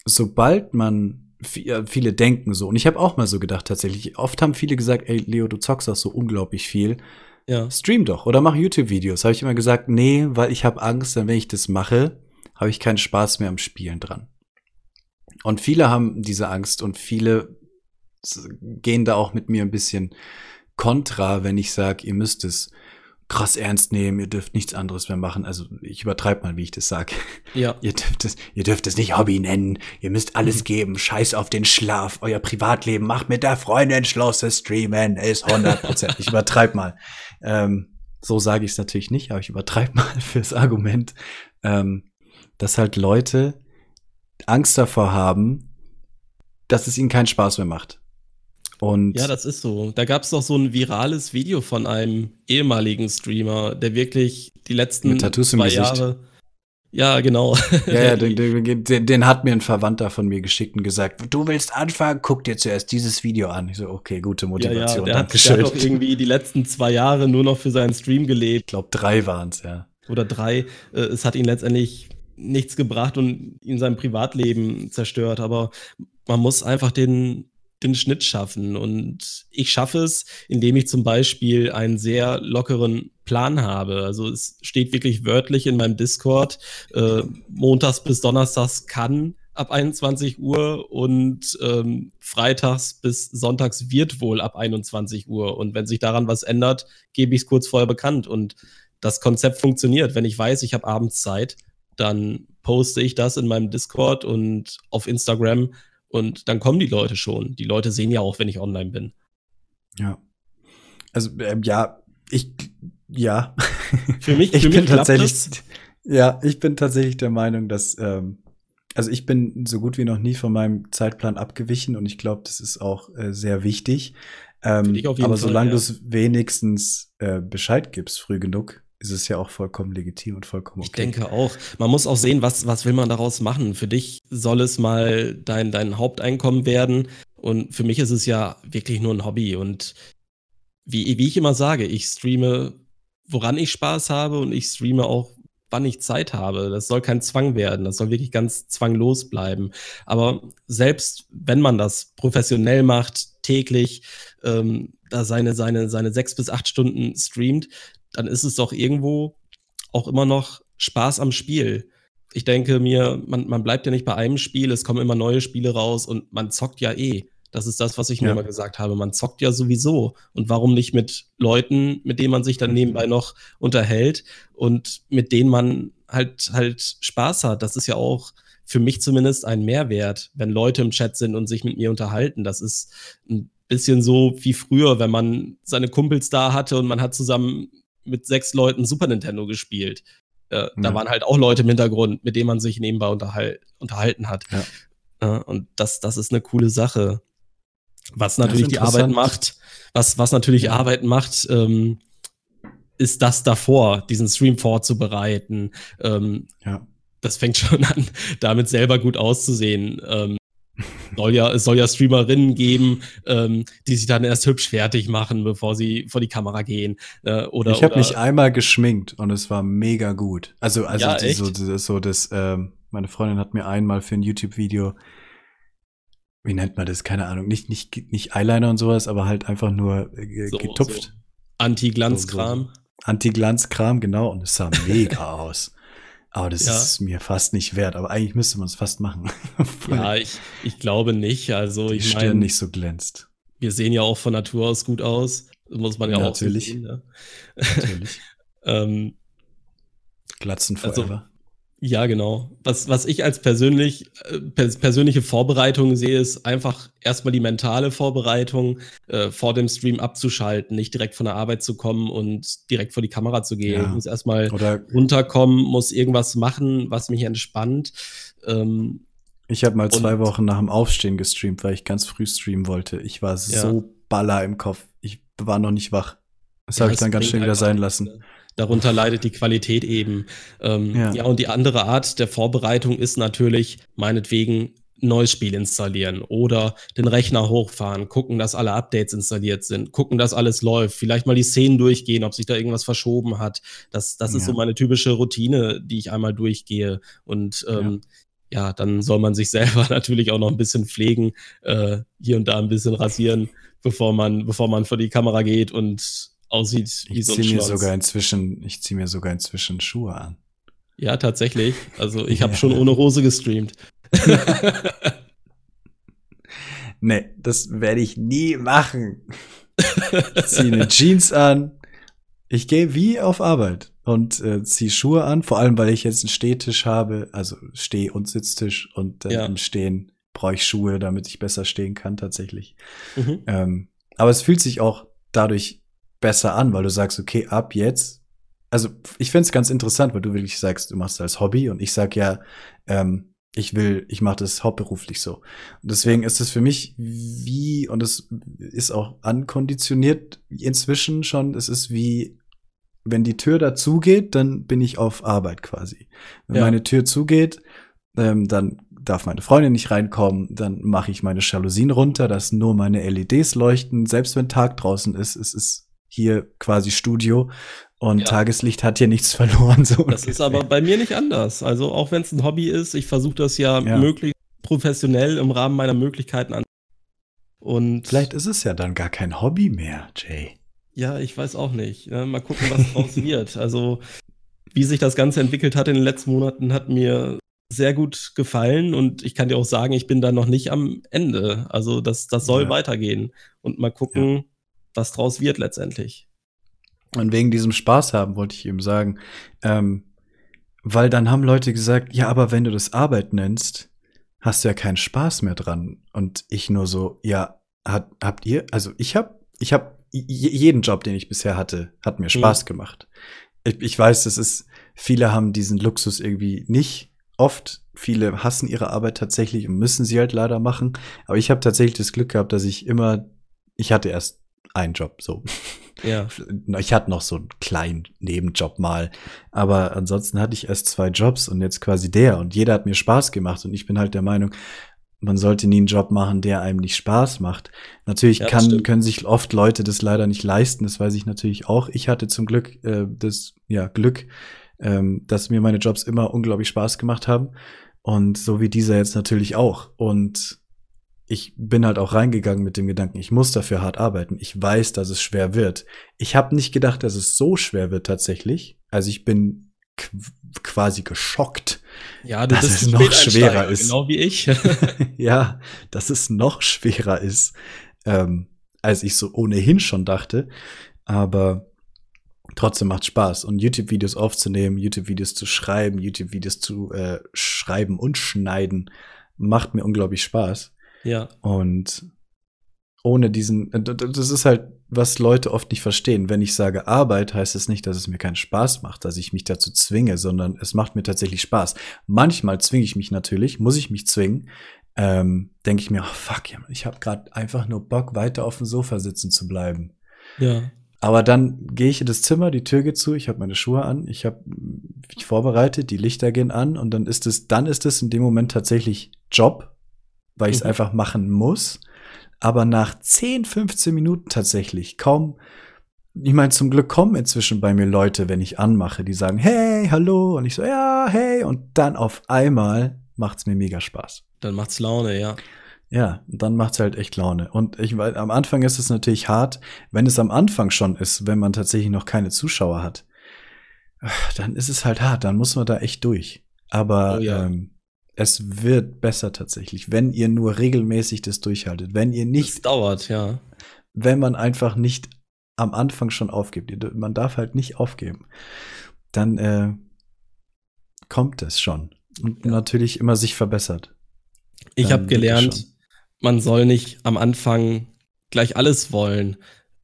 sobald man viele denken so und ich habe auch mal so gedacht tatsächlich. Oft haben viele gesagt, ey Leo, du zockst auch so unglaublich viel. Ja. Stream doch oder mach YouTube-Videos. Habe ich immer gesagt, nee, weil ich habe Angst, dann wenn ich das mache, habe ich keinen Spaß mehr am Spielen dran. Und viele haben diese Angst und viele gehen da auch mit mir ein bisschen kontra, wenn ich sage, ihr müsst es krass ernst nehmen, ihr dürft nichts anderes mehr machen. Also ich übertreibe mal, wie ich das sage. Ja. [LAUGHS] ihr dürft es, ihr dürft es nicht Hobby nennen. Ihr müsst alles mhm. geben. Scheiß auf den Schlaf. Euer Privatleben macht mit der Freundin Schluss. Streamen ist 100 Prozent. ich übertreibe mal. Ähm, so sage ich es natürlich nicht, aber ich übertreibe [LAUGHS] mal fürs Argument, ähm, dass halt Leute Angst davor haben, dass es ihnen keinen Spaß mehr macht. Und ja, das ist so. Da gab es doch so ein virales Video von einem ehemaligen Streamer, der wirklich die letzten zwei Jahre. Ja, genau. Ja, ja [LAUGHS] den, den, den, hat mir ein Verwandter von mir geschickt und gesagt, du willst anfangen, guck dir zuerst dieses Video an. Ich so, okay, gute Motivation. Ja, ja, der, hat, der hat doch irgendwie die letzten zwei Jahre nur noch für seinen Stream gelebt. Ich glaube, drei waren es, ja. Oder drei. Äh, es hat ihn letztendlich nichts gebracht und ihn sein Privatleben zerstört. Aber man muss einfach den den Schnitt schaffen. Und ich schaffe es, indem ich zum Beispiel einen sehr lockeren Plan habe. Also es steht wirklich wörtlich in meinem Discord, äh, montags bis donnerstags kann ab 21 Uhr und ähm, freitags bis sonntags wird wohl ab 21 Uhr. Und wenn sich daran was ändert, gebe ich es kurz vorher bekannt. Und das Konzept funktioniert. Wenn ich weiß, ich habe abends Zeit, dann poste ich das in meinem Discord und auf Instagram und dann kommen die Leute schon. Die Leute sehen ja auch, wenn ich online bin. Ja. Also, ähm, ja, ich, ja. Für mich, [LAUGHS] ich für bin mich tatsächlich, das. ja, ich bin tatsächlich der Meinung, dass, ähm, also ich bin so gut wie noch nie von meinem Zeitplan abgewichen und ich glaube, das ist auch äh, sehr wichtig. Ähm, aber solange ja. du es wenigstens äh, Bescheid gibst, früh genug, ist es ja auch vollkommen legitim und vollkommen okay. Ich denke auch. Man muss auch sehen, was, was will man daraus machen. Für dich soll es mal dein, dein Haupteinkommen werden. Und für mich ist es ja wirklich nur ein Hobby. Und wie, wie ich immer sage, ich streame, woran ich Spaß habe und ich streame auch, wann ich Zeit habe. Das soll kein Zwang werden. Das soll wirklich ganz zwanglos bleiben. Aber selbst wenn man das professionell macht, täglich, ähm, da seine, seine, seine sechs bis acht Stunden streamt, dann ist es doch irgendwo auch immer noch Spaß am Spiel. Ich denke mir, man, man bleibt ja nicht bei einem Spiel, es kommen immer neue Spiele raus und man zockt ja eh. Das ist das, was ich ja. mir immer gesagt habe. Man zockt ja sowieso. Und warum nicht mit Leuten, mit denen man sich dann nebenbei noch unterhält und mit denen man halt halt Spaß hat? Das ist ja auch für mich zumindest ein Mehrwert, wenn Leute im Chat sind und sich mit mir unterhalten. Das ist ein bisschen so wie früher, wenn man seine Kumpels da hatte und man hat zusammen mit sechs Leuten Super Nintendo gespielt. Äh, mhm. Da waren halt auch Leute im Hintergrund, mit denen man sich nebenbei unterhal unterhalten hat. Ja. Äh, und das, das ist eine coole Sache. Was natürlich die Arbeit macht, was, was natürlich ja. Arbeit macht, ähm, ist das davor, diesen Stream vorzubereiten. Ähm, ja. Das fängt [LAUGHS] schon an, damit selber gut auszusehen. Ähm, soll ja, es soll ja Streamerinnen geben, ähm, die sich dann erst hübsch fertig machen, bevor sie vor die Kamera gehen. Äh, oder, ich habe mich einmal geschminkt und es war mega gut. Also, also ja, die, so, so das, ähm, meine Freundin hat mir einmal für ein YouTube-Video, wie nennt man das? Keine Ahnung, nicht, nicht, nicht Eyeliner und sowas, aber halt einfach nur äh, so, getupft. So. Anti-Glanzkram. So, Anti-Glanzkram, genau, und es sah [LAUGHS] mega aus. Aber das ja. ist mir fast nicht wert. Aber eigentlich müsste man es fast machen. [LAUGHS] ja, ich, ich glaube nicht. Also Die ich Stirn mein, nicht so glänzt. Wir sehen ja auch von Natur aus gut aus. Muss man ja, ja auch natürlich. sehen. Ne? Natürlich. [LAUGHS] ähm, Glatzen also forever. Also, ja, genau. Was, was ich als persönlich, äh, persönliche Vorbereitung sehe, ist einfach erstmal die mentale Vorbereitung, äh, vor dem Stream abzuschalten, nicht direkt von der Arbeit zu kommen und direkt vor die Kamera zu gehen. Ja. Ich muss erstmal runterkommen, muss irgendwas machen, was mich entspannt. Ähm, ich habe mal zwei Wochen nach dem Aufstehen gestreamt, weil ich ganz früh streamen wollte. Ich war ja. so baller im Kopf. Ich war noch nicht wach. Das ja, habe ich dann ganz schnell wieder sein lassen. Darunter leidet die Qualität eben. Ähm, ja. ja, und die andere Art der Vorbereitung ist natürlich meinetwegen neues Spiel installieren oder den Rechner hochfahren, gucken, dass alle Updates installiert sind, gucken, dass alles läuft, vielleicht mal die Szenen durchgehen, ob sich da irgendwas verschoben hat. Das, das ja. ist so meine typische Routine, die ich einmal durchgehe. Und ähm, ja, dann soll man sich [LAUGHS] selber natürlich auch noch ein bisschen pflegen, äh, hier und da ein bisschen rasieren, bevor man, bevor man vor die Kamera geht und aussieht wie ich so ein zieh mir sogar inzwischen, Ich ziehe mir sogar inzwischen Schuhe an. Ja, tatsächlich. Also ich habe schon ohne Hose gestreamt. [LAUGHS] nee, das werde ich nie machen. Ich ziehe eine Jeans an. Ich gehe wie auf Arbeit und äh, ziehe Schuhe an, vor allem weil ich jetzt einen Stehtisch habe, also Steh- und Sitztisch und äh, ja. im Stehen brauche ich Schuhe, damit ich besser stehen kann tatsächlich. Mhm. Ähm, aber es fühlt sich auch dadurch besser an, weil du sagst, okay, ab jetzt also ich finde es ganz interessant, weil du wirklich sagst, du machst das als Hobby und ich sag ja, ähm, ich will, ich mache das hauptberuflich so. Und deswegen ist es für mich wie, und es ist auch ankonditioniert inzwischen schon, es ist wie, wenn die Tür dazu geht, dann bin ich auf Arbeit quasi. Wenn ja. meine Tür zugeht, ähm, dann darf meine Freundin nicht reinkommen, dann mache ich meine Jalousien runter, dass nur meine LEDs leuchten, selbst wenn Tag draußen ist, es ist hier quasi Studio und ja. Tageslicht hat hier nichts [LAUGHS] verloren. So das ist aber bei mir nicht anders. Also auch wenn es ein Hobby ist, ich versuche das ja, ja, möglichst professionell im Rahmen meiner Möglichkeiten an. Und vielleicht ist es ja dann gar kein Hobby mehr, Jay. Ja, ich weiß auch nicht. Mal gucken, was draus wird. [LAUGHS] Also wie sich das Ganze entwickelt hat in den letzten Monaten, hat mir sehr gut gefallen und ich kann dir auch sagen, ich bin da noch nicht am Ende. Also das, das soll ja. weitergehen und mal gucken, was draus wird letztendlich. Und wegen diesem Spaß haben wollte ich ihm sagen, ähm, weil dann haben Leute gesagt, ja, aber wenn du das Arbeit nennst, hast du ja keinen Spaß mehr dran. Und ich nur so, ja, hat, habt ihr, also ich hab, ich hab jeden Job, den ich bisher hatte, hat mir Spaß mhm. gemacht. Ich, ich weiß, das ist, viele haben diesen Luxus irgendwie nicht oft. Viele hassen ihre Arbeit tatsächlich und müssen sie halt leider machen. Aber ich habe tatsächlich das Glück gehabt, dass ich immer, ich hatte erst einen Job, so. Ja. [LAUGHS] Ich hatte noch so einen kleinen Nebenjob mal. Aber ansonsten hatte ich erst zwei Jobs und jetzt quasi der. Und jeder hat mir Spaß gemacht. Und ich bin halt der Meinung, man sollte nie einen Job machen, der einem nicht Spaß macht. Natürlich ja, kann, können sich oft Leute das leider nicht leisten. Das weiß ich natürlich auch. Ich hatte zum Glück äh, das ja, Glück, ähm, dass mir meine Jobs immer unglaublich Spaß gemacht haben. Und so wie dieser jetzt natürlich auch. Und ich bin halt auch reingegangen mit dem Gedanken, ich muss dafür hart arbeiten. Ich weiß, dass es schwer wird. Ich habe nicht gedacht, dass es so schwer wird tatsächlich. Also ich bin quasi geschockt, ja, dass es noch schwerer ist. Genau wie ich. [LAUGHS] ja, dass es noch schwerer ist, ähm, als ich so ohnehin schon dachte. Aber trotzdem macht Spaß. Und YouTube-Videos aufzunehmen, YouTube-Videos zu schreiben, YouTube-Videos zu äh, schreiben und schneiden, macht mir unglaublich Spaß. Ja. Und ohne diesen, äh, das ist halt, was Leute oft nicht verstehen. Wenn ich sage Arbeit, heißt es nicht, dass es mir keinen Spaß macht, dass ich mich dazu zwinge, sondern es macht mir tatsächlich Spaß. Manchmal zwinge ich mich natürlich, muss ich mich zwingen. Ähm, denke ich mir, oh, fuck, ich habe gerade einfach nur Bock, weiter auf dem Sofa sitzen zu bleiben. Ja. Aber dann gehe ich in das Zimmer, die Tür geht zu, ich habe meine Schuhe an, ich habe mich vorbereitet, die Lichter gehen an und dann ist es, dann ist es in dem Moment tatsächlich Job, weil ich es mhm. einfach machen muss. Aber nach 10, 15 Minuten tatsächlich kaum. Ich meine, zum Glück kommen inzwischen bei mir Leute, wenn ich anmache, die sagen, hey, hallo. Und ich so, ja, hey. Und dann auf einmal macht's mir mega Spaß. Dann macht's Laune, ja. Ja, dann macht's halt echt Laune. Und ich weiß, am Anfang ist es natürlich hart, wenn es am Anfang schon ist, wenn man tatsächlich noch keine Zuschauer hat. Dann ist es halt hart, dann muss man da echt durch. Aber oh ja. ähm, es wird besser tatsächlich, wenn ihr nur regelmäßig das durchhaltet. Wenn ihr nicht. Es dauert, ja. Wenn man einfach nicht am Anfang schon aufgibt. Man darf halt nicht aufgeben. Dann äh, kommt es schon. Und ja. natürlich immer sich verbessert. Ich habe gelernt, man soll nicht am Anfang gleich alles wollen.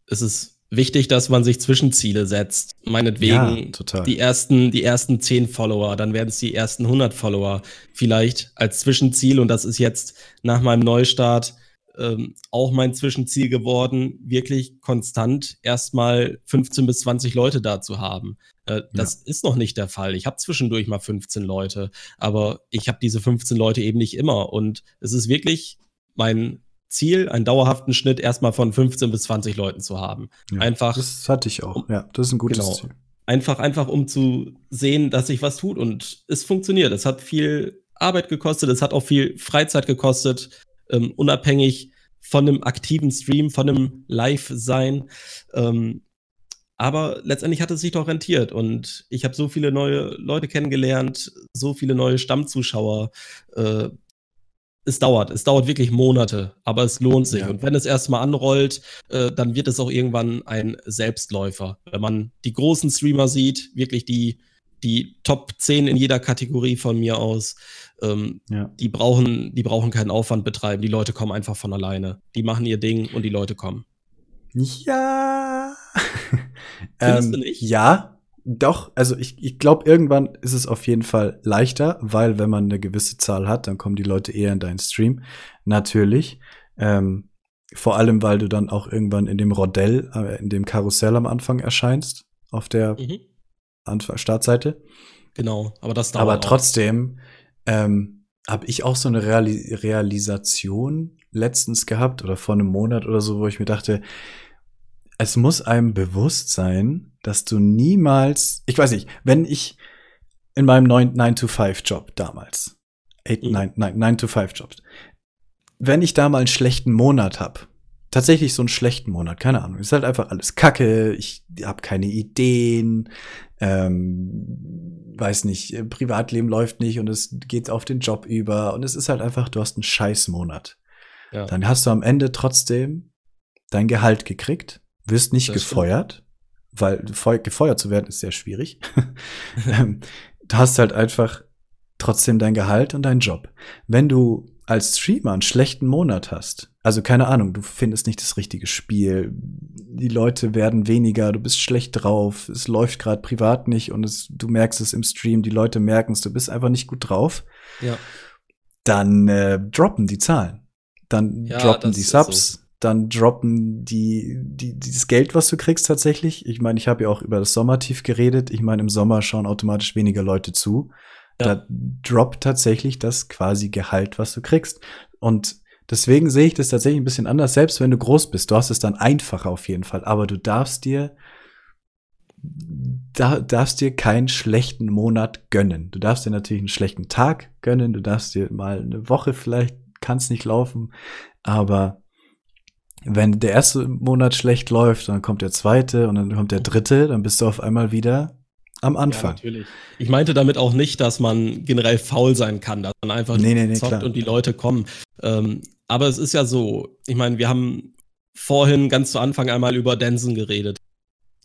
Es ist wichtig, dass man sich Zwischenziele setzt. Meinetwegen ja, die ersten, die ersten zehn Follower, dann werden es die ersten 100 Follower vielleicht als Zwischenziel. Und das ist jetzt nach meinem Neustart ähm, auch mein Zwischenziel geworden, wirklich konstant erstmal 15 bis 20 Leute da zu haben. Äh, das ja. ist noch nicht der Fall. Ich habe zwischendurch mal 15 Leute, aber ich habe diese 15 Leute eben nicht immer. Und es ist wirklich mein Ziel, einen dauerhaften Schnitt erstmal von 15 bis 20 Leuten zu haben. Ja, einfach. Das hatte ich auch. Ja, das ist ein gutes genau, Ziel. Einfach, einfach, um zu sehen, dass sich was tut und es funktioniert. Es hat viel Arbeit gekostet, es hat auch viel Freizeit gekostet, ähm, unabhängig von einem aktiven Stream, von einem Live-Sein. Ähm, aber letztendlich hat es sich doch rentiert und ich habe so viele neue Leute kennengelernt, so viele neue Stammzuschauer. Äh, es dauert, es dauert wirklich Monate, aber es lohnt sich. Ja. Und wenn es erstmal anrollt, äh, dann wird es auch irgendwann ein Selbstläufer. Wenn man die großen Streamer sieht, wirklich die, die Top 10 in jeder Kategorie von mir aus, ähm, ja. die, brauchen, die brauchen keinen Aufwand betreiben. Die Leute kommen einfach von alleine. Die machen ihr Ding und die Leute kommen. Ja. [LAUGHS] Findest ähm, du nicht? Ja, doch. Also ich, ich glaube, irgendwann ist es auf jeden Fall leichter, weil wenn man eine gewisse Zahl hat, dann kommen die Leute eher in deinen Stream. Natürlich. Ähm, vor allem, weil du dann auch irgendwann in dem Rodell, äh, in dem Karussell am Anfang erscheinst, auf der mhm. Startseite. Genau, aber das dauert. Aber trotzdem ähm, habe ich auch so eine Reali Realisation letztens gehabt oder vor einem Monat oder so, wo ich mir dachte, es muss einem bewusst sein, dass du niemals, ich weiß nicht, wenn ich in meinem 9-to-5-Job damals, 9-to-5-Job, wenn ich da mal einen schlechten Monat habe, tatsächlich so einen schlechten Monat, keine Ahnung, ist halt einfach alles Kacke, ich habe keine Ideen, ähm, weiß nicht, Privatleben läuft nicht und es geht auf den Job über und es ist halt einfach, du hast einen Scheißmonat. Ja. Dann hast du am Ende trotzdem dein Gehalt gekriegt wirst nicht das gefeuert. Weil gefeuert zu werden ist sehr schwierig. [LAUGHS] Ähm, du hast halt einfach trotzdem dein Gehalt und deinen Job. Wenn du als Streamer einen schlechten Monat hast, also keine Ahnung, du findest nicht das richtige Spiel, die Leute werden weniger, du bist schlecht drauf, es läuft gerade privat nicht und es, du merkst es im Stream, die Leute merken es, du bist einfach nicht gut drauf, ja. dann äh, droppen die Zahlen. Dann ja, droppen die Subs, so dann droppen die, die, dieses Geld, was du kriegst tatsächlich. Ich meine, ich habe ja auch über das Sommertief geredet. Ich meine, im Sommer schauen automatisch weniger Leute zu. Ja. Da droppt tatsächlich das quasi Gehalt, was du kriegst. Und deswegen sehe ich das tatsächlich ein bisschen anders, selbst wenn du groß bist. Du hast es dann einfacher auf jeden Fall. Aber du darfst dir, da, darfst dir keinen schlechten Monat gönnen. Du darfst dir natürlich einen schlechten Tag gönnen. Du darfst dir mal eine Woche vielleicht, kann es nicht laufen. Aber wenn der erste Monat schlecht läuft, dann kommt der zweite und dann kommt der dritte, dann bist du auf einmal wieder am Anfang. Ja, natürlich. Ich meinte damit auch nicht, dass man generell faul sein kann, dass man einfach nee, nee, nee, zockt klar. und die Leute kommen. Ähm, aber es ist ja so, ich meine, wir haben vorhin ganz zu Anfang einmal über Densen geredet.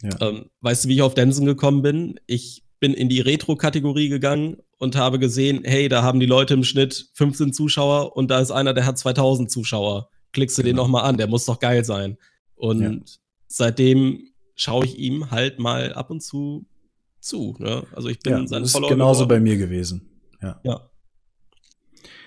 Ja. Ähm, weißt du, wie ich auf Densen gekommen bin? Ich bin in die Retro-Kategorie gegangen und habe gesehen, hey, da haben die Leute im Schnitt 15 Zuschauer und da ist einer, der hat 2000 Zuschauer klickst du genau. den nochmal an, der muss doch geil sein. Und ja. seitdem schaue ich ihm halt mal ab und zu zu. Ne? Also ich bin ja, sein das Follower. Ist genauso bei mir gewesen. Ja. ja.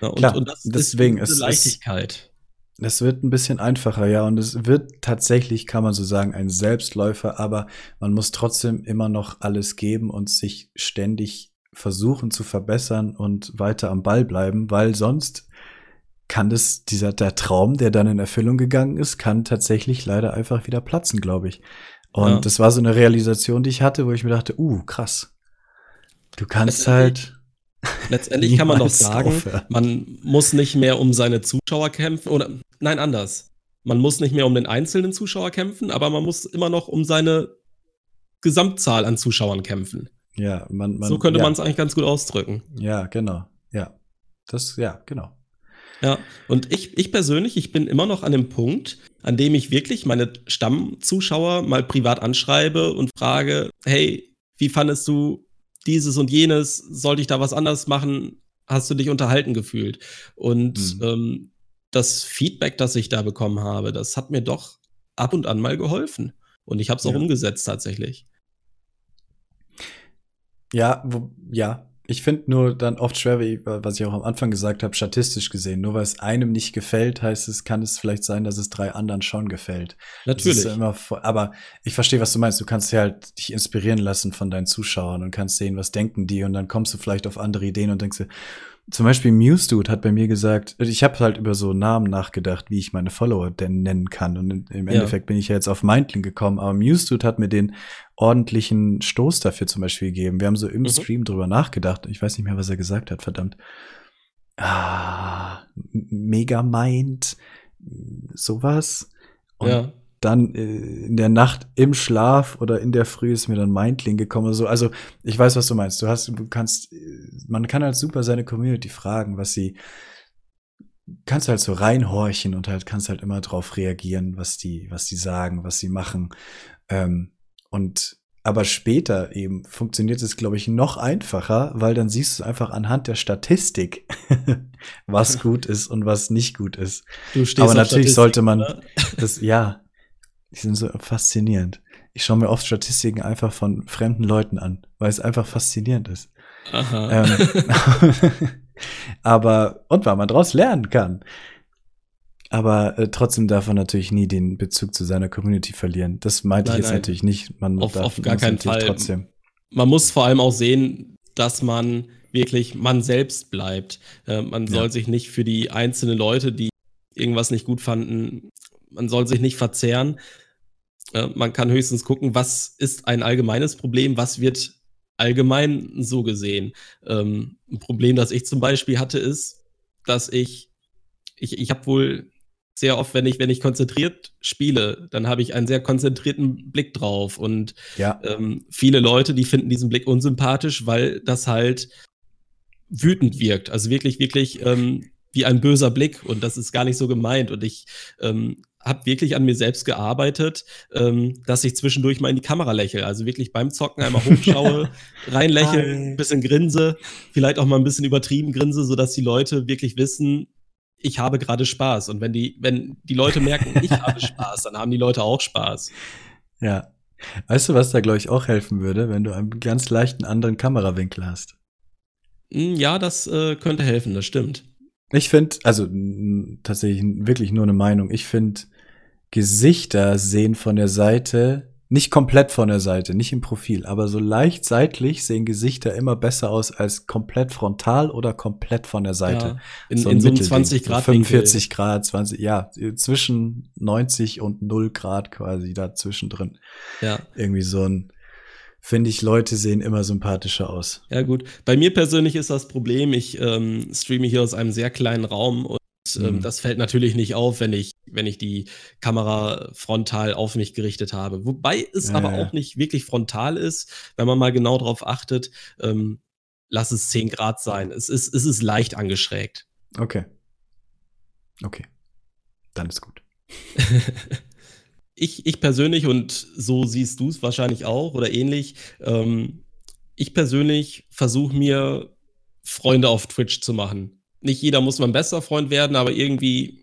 ja und, Klar, und das deswegen ist Leichtigkeit. Es wird ein bisschen einfacher, ja, und es wird tatsächlich, kann man so sagen, ein Selbstläufer, aber man muss trotzdem immer noch alles geben und sich ständig versuchen zu verbessern und weiter am Ball bleiben, weil sonst kann das, dieser, der Traum, der dann in Erfüllung gegangen ist, kann tatsächlich leider einfach wieder platzen, glaube ich. Und ja. das war so eine Realisation, die ich hatte, wo ich mir dachte, uh, krass. Du kannst halt. Letztendlich kann man doch sagen, aufhören. man muss nicht mehr um seine Zuschauer kämpfen oder nein, anders. Man muss nicht mehr um den einzelnen Zuschauer kämpfen, aber man muss immer noch um seine Gesamtzahl an Zuschauern kämpfen. Ja, man, man so könnte ja. man es eigentlich ganz gut ausdrücken. Ja, genau. Ja. Das, ja, genau. Ja, und ich, ich persönlich, ich bin immer noch an dem Punkt, an dem ich wirklich meine Stammzuschauer mal privat anschreibe und frage, hey, wie fandest du dieses und jenes? Sollte ich da was anders machen? Hast du dich unterhalten gefühlt? Und mhm. ähm, das Feedback, das ich da bekommen habe, das hat mir doch ab und an mal geholfen. Und ich habe es auch ja. umgesetzt tatsächlich. Ja, wo, ja, ich finde nur dann oft schwer, wie, was ich auch am Anfang gesagt habe, statistisch gesehen. Nur weil es einem nicht gefällt, heißt es, kann es vielleicht sein, dass es drei anderen schon gefällt. Natürlich. Ja immer, aber ich verstehe, was du meinst. Du kannst ja halt dich inspirieren lassen von deinen Zuschauern und kannst sehen, was denken die und dann kommst du vielleicht auf andere Ideen und denkst dir, zum Beispiel Muse Dude hat bei mir gesagt, ich habe halt über so Namen nachgedacht, wie ich meine Follower denn nennen kann. Und im Endeffekt ja. bin ich ja jetzt auf Mindling gekommen, aber Muse Dude hat mir den ordentlichen Stoß dafür zum Beispiel gegeben. Wir haben so im mhm. Stream drüber nachgedacht. Ich weiß nicht mehr, was er gesagt hat, verdammt. ah, Megamind, sowas. Und ja. Dann äh, in der Nacht im Schlaf oder in der Früh ist mir dann Mindling gekommen. So. Also ich weiß, was du meinst. Du hast, du kannst, man kann halt super seine Community fragen, was sie, kannst halt so reinhorchen und halt kannst halt immer drauf reagieren, was die, was die sagen, was sie machen. Ähm, und aber später eben funktioniert es, glaube ich, noch einfacher, weil dann siehst du einfach anhand der Statistik, [LAUGHS] was [LAUGHS] gut ist und was nicht gut ist. Du stehst aber natürlich sollte man oder? das, ja, die sind so faszinierend. Ich schaue mir oft Statistiken einfach von fremden Leuten an, weil es einfach faszinierend ist. Aha. Ähm, [LAUGHS] [LAUGHS] aber, und weil man daraus lernen kann. Aber äh, trotzdem darf man natürlich nie den Bezug zu seiner Community verlieren. Das meinte nein, ich jetzt nein. natürlich nicht. Man auf, darf auf gar keinen Fall. Trotzdem. Man muss vor allem auch sehen, dass man wirklich man selbst bleibt. Äh, man soll ja. sich nicht für die einzelnen Leute, die irgendwas nicht gut fanden, man soll sich nicht verzehren. Äh, man kann höchstens gucken, was ist ein allgemeines Problem, was wird allgemein so gesehen. Ähm, ein Problem, das ich zum Beispiel hatte, ist, dass ich, ich, ich habe wohl sehr oft, wenn ich, wenn ich konzentriert spiele, dann habe ich einen sehr konzentrierten Blick drauf. Und ja. ähm, viele Leute, die finden diesen Blick unsympathisch, weil das halt wütend wirkt. Also wirklich, wirklich ähm, wie ein böser Blick. Und das ist gar nicht so gemeint. Und ich ähm, habe wirklich an mir selbst gearbeitet, ähm, dass ich zwischendurch mal in die Kamera lächle. Also wirklich beim Zocken einmal [LAUGHS] hochschaue, reinlächle, ein bisschen grinse, vielleicht auch mal ein bisschen übertrieben grinse, sodass die Leute wirklich wissen, ich habe gerade Spaß. Und wenn die, wenn die Leute merken, ich habe [LAUGHS] Spaß, dann haben die Leute auch Spaß. Ja. Weißt du, was da, glaube ich, auch helfen würde, wenn du einen ganz leichten anderen Kamerawinkel hast? Hm, ja, das äh, könnte helfen, das stimmt. Ich finde, also tatsächlich wirklich nur eine Meinung, ich finde, Gesichter sehen von der Seite, nicht komplett von der Seite, nicht im Profil, aber so leicht seitlich sehen Gesichter immer besser aus als komplett frontal oder komplett von der Seite. Ja, in so, in so einem 20 Grad. So 45 Winkel. Grad, 20, ja, zwischen 90 und 0 Grad quasi dazwischen drin. Ja. Irgendwie so ein, finde ich, Leute sehen immer sympathischer aus. Ja, gut. Bei mir persönlich ist das Problem, ich ähm, streame hier aus einem sehr kleinen Raum und mhm. das fällt natürlich nicht auf, wenn ich, wenn ich die Kamera frontal auf mich gerichtet habe. Wobei es ja, aber ja. auch nicht wirklich frontal ist, wenn man mal genau darauf achtet. Ähm, lass es 10 Grad sein. Es ist, es ist leicht angeschrägt. Okay. Okay. Dann ist gut. [LAUGHS] ich, ich persönlich, und so siehst du es wahrscheinlich auch oder ähnlich, ähm, ich persönlich versuche mir Freunde auf Twitch zu machen nicht jeder muss mein bester Freund werden, aber irgendwie,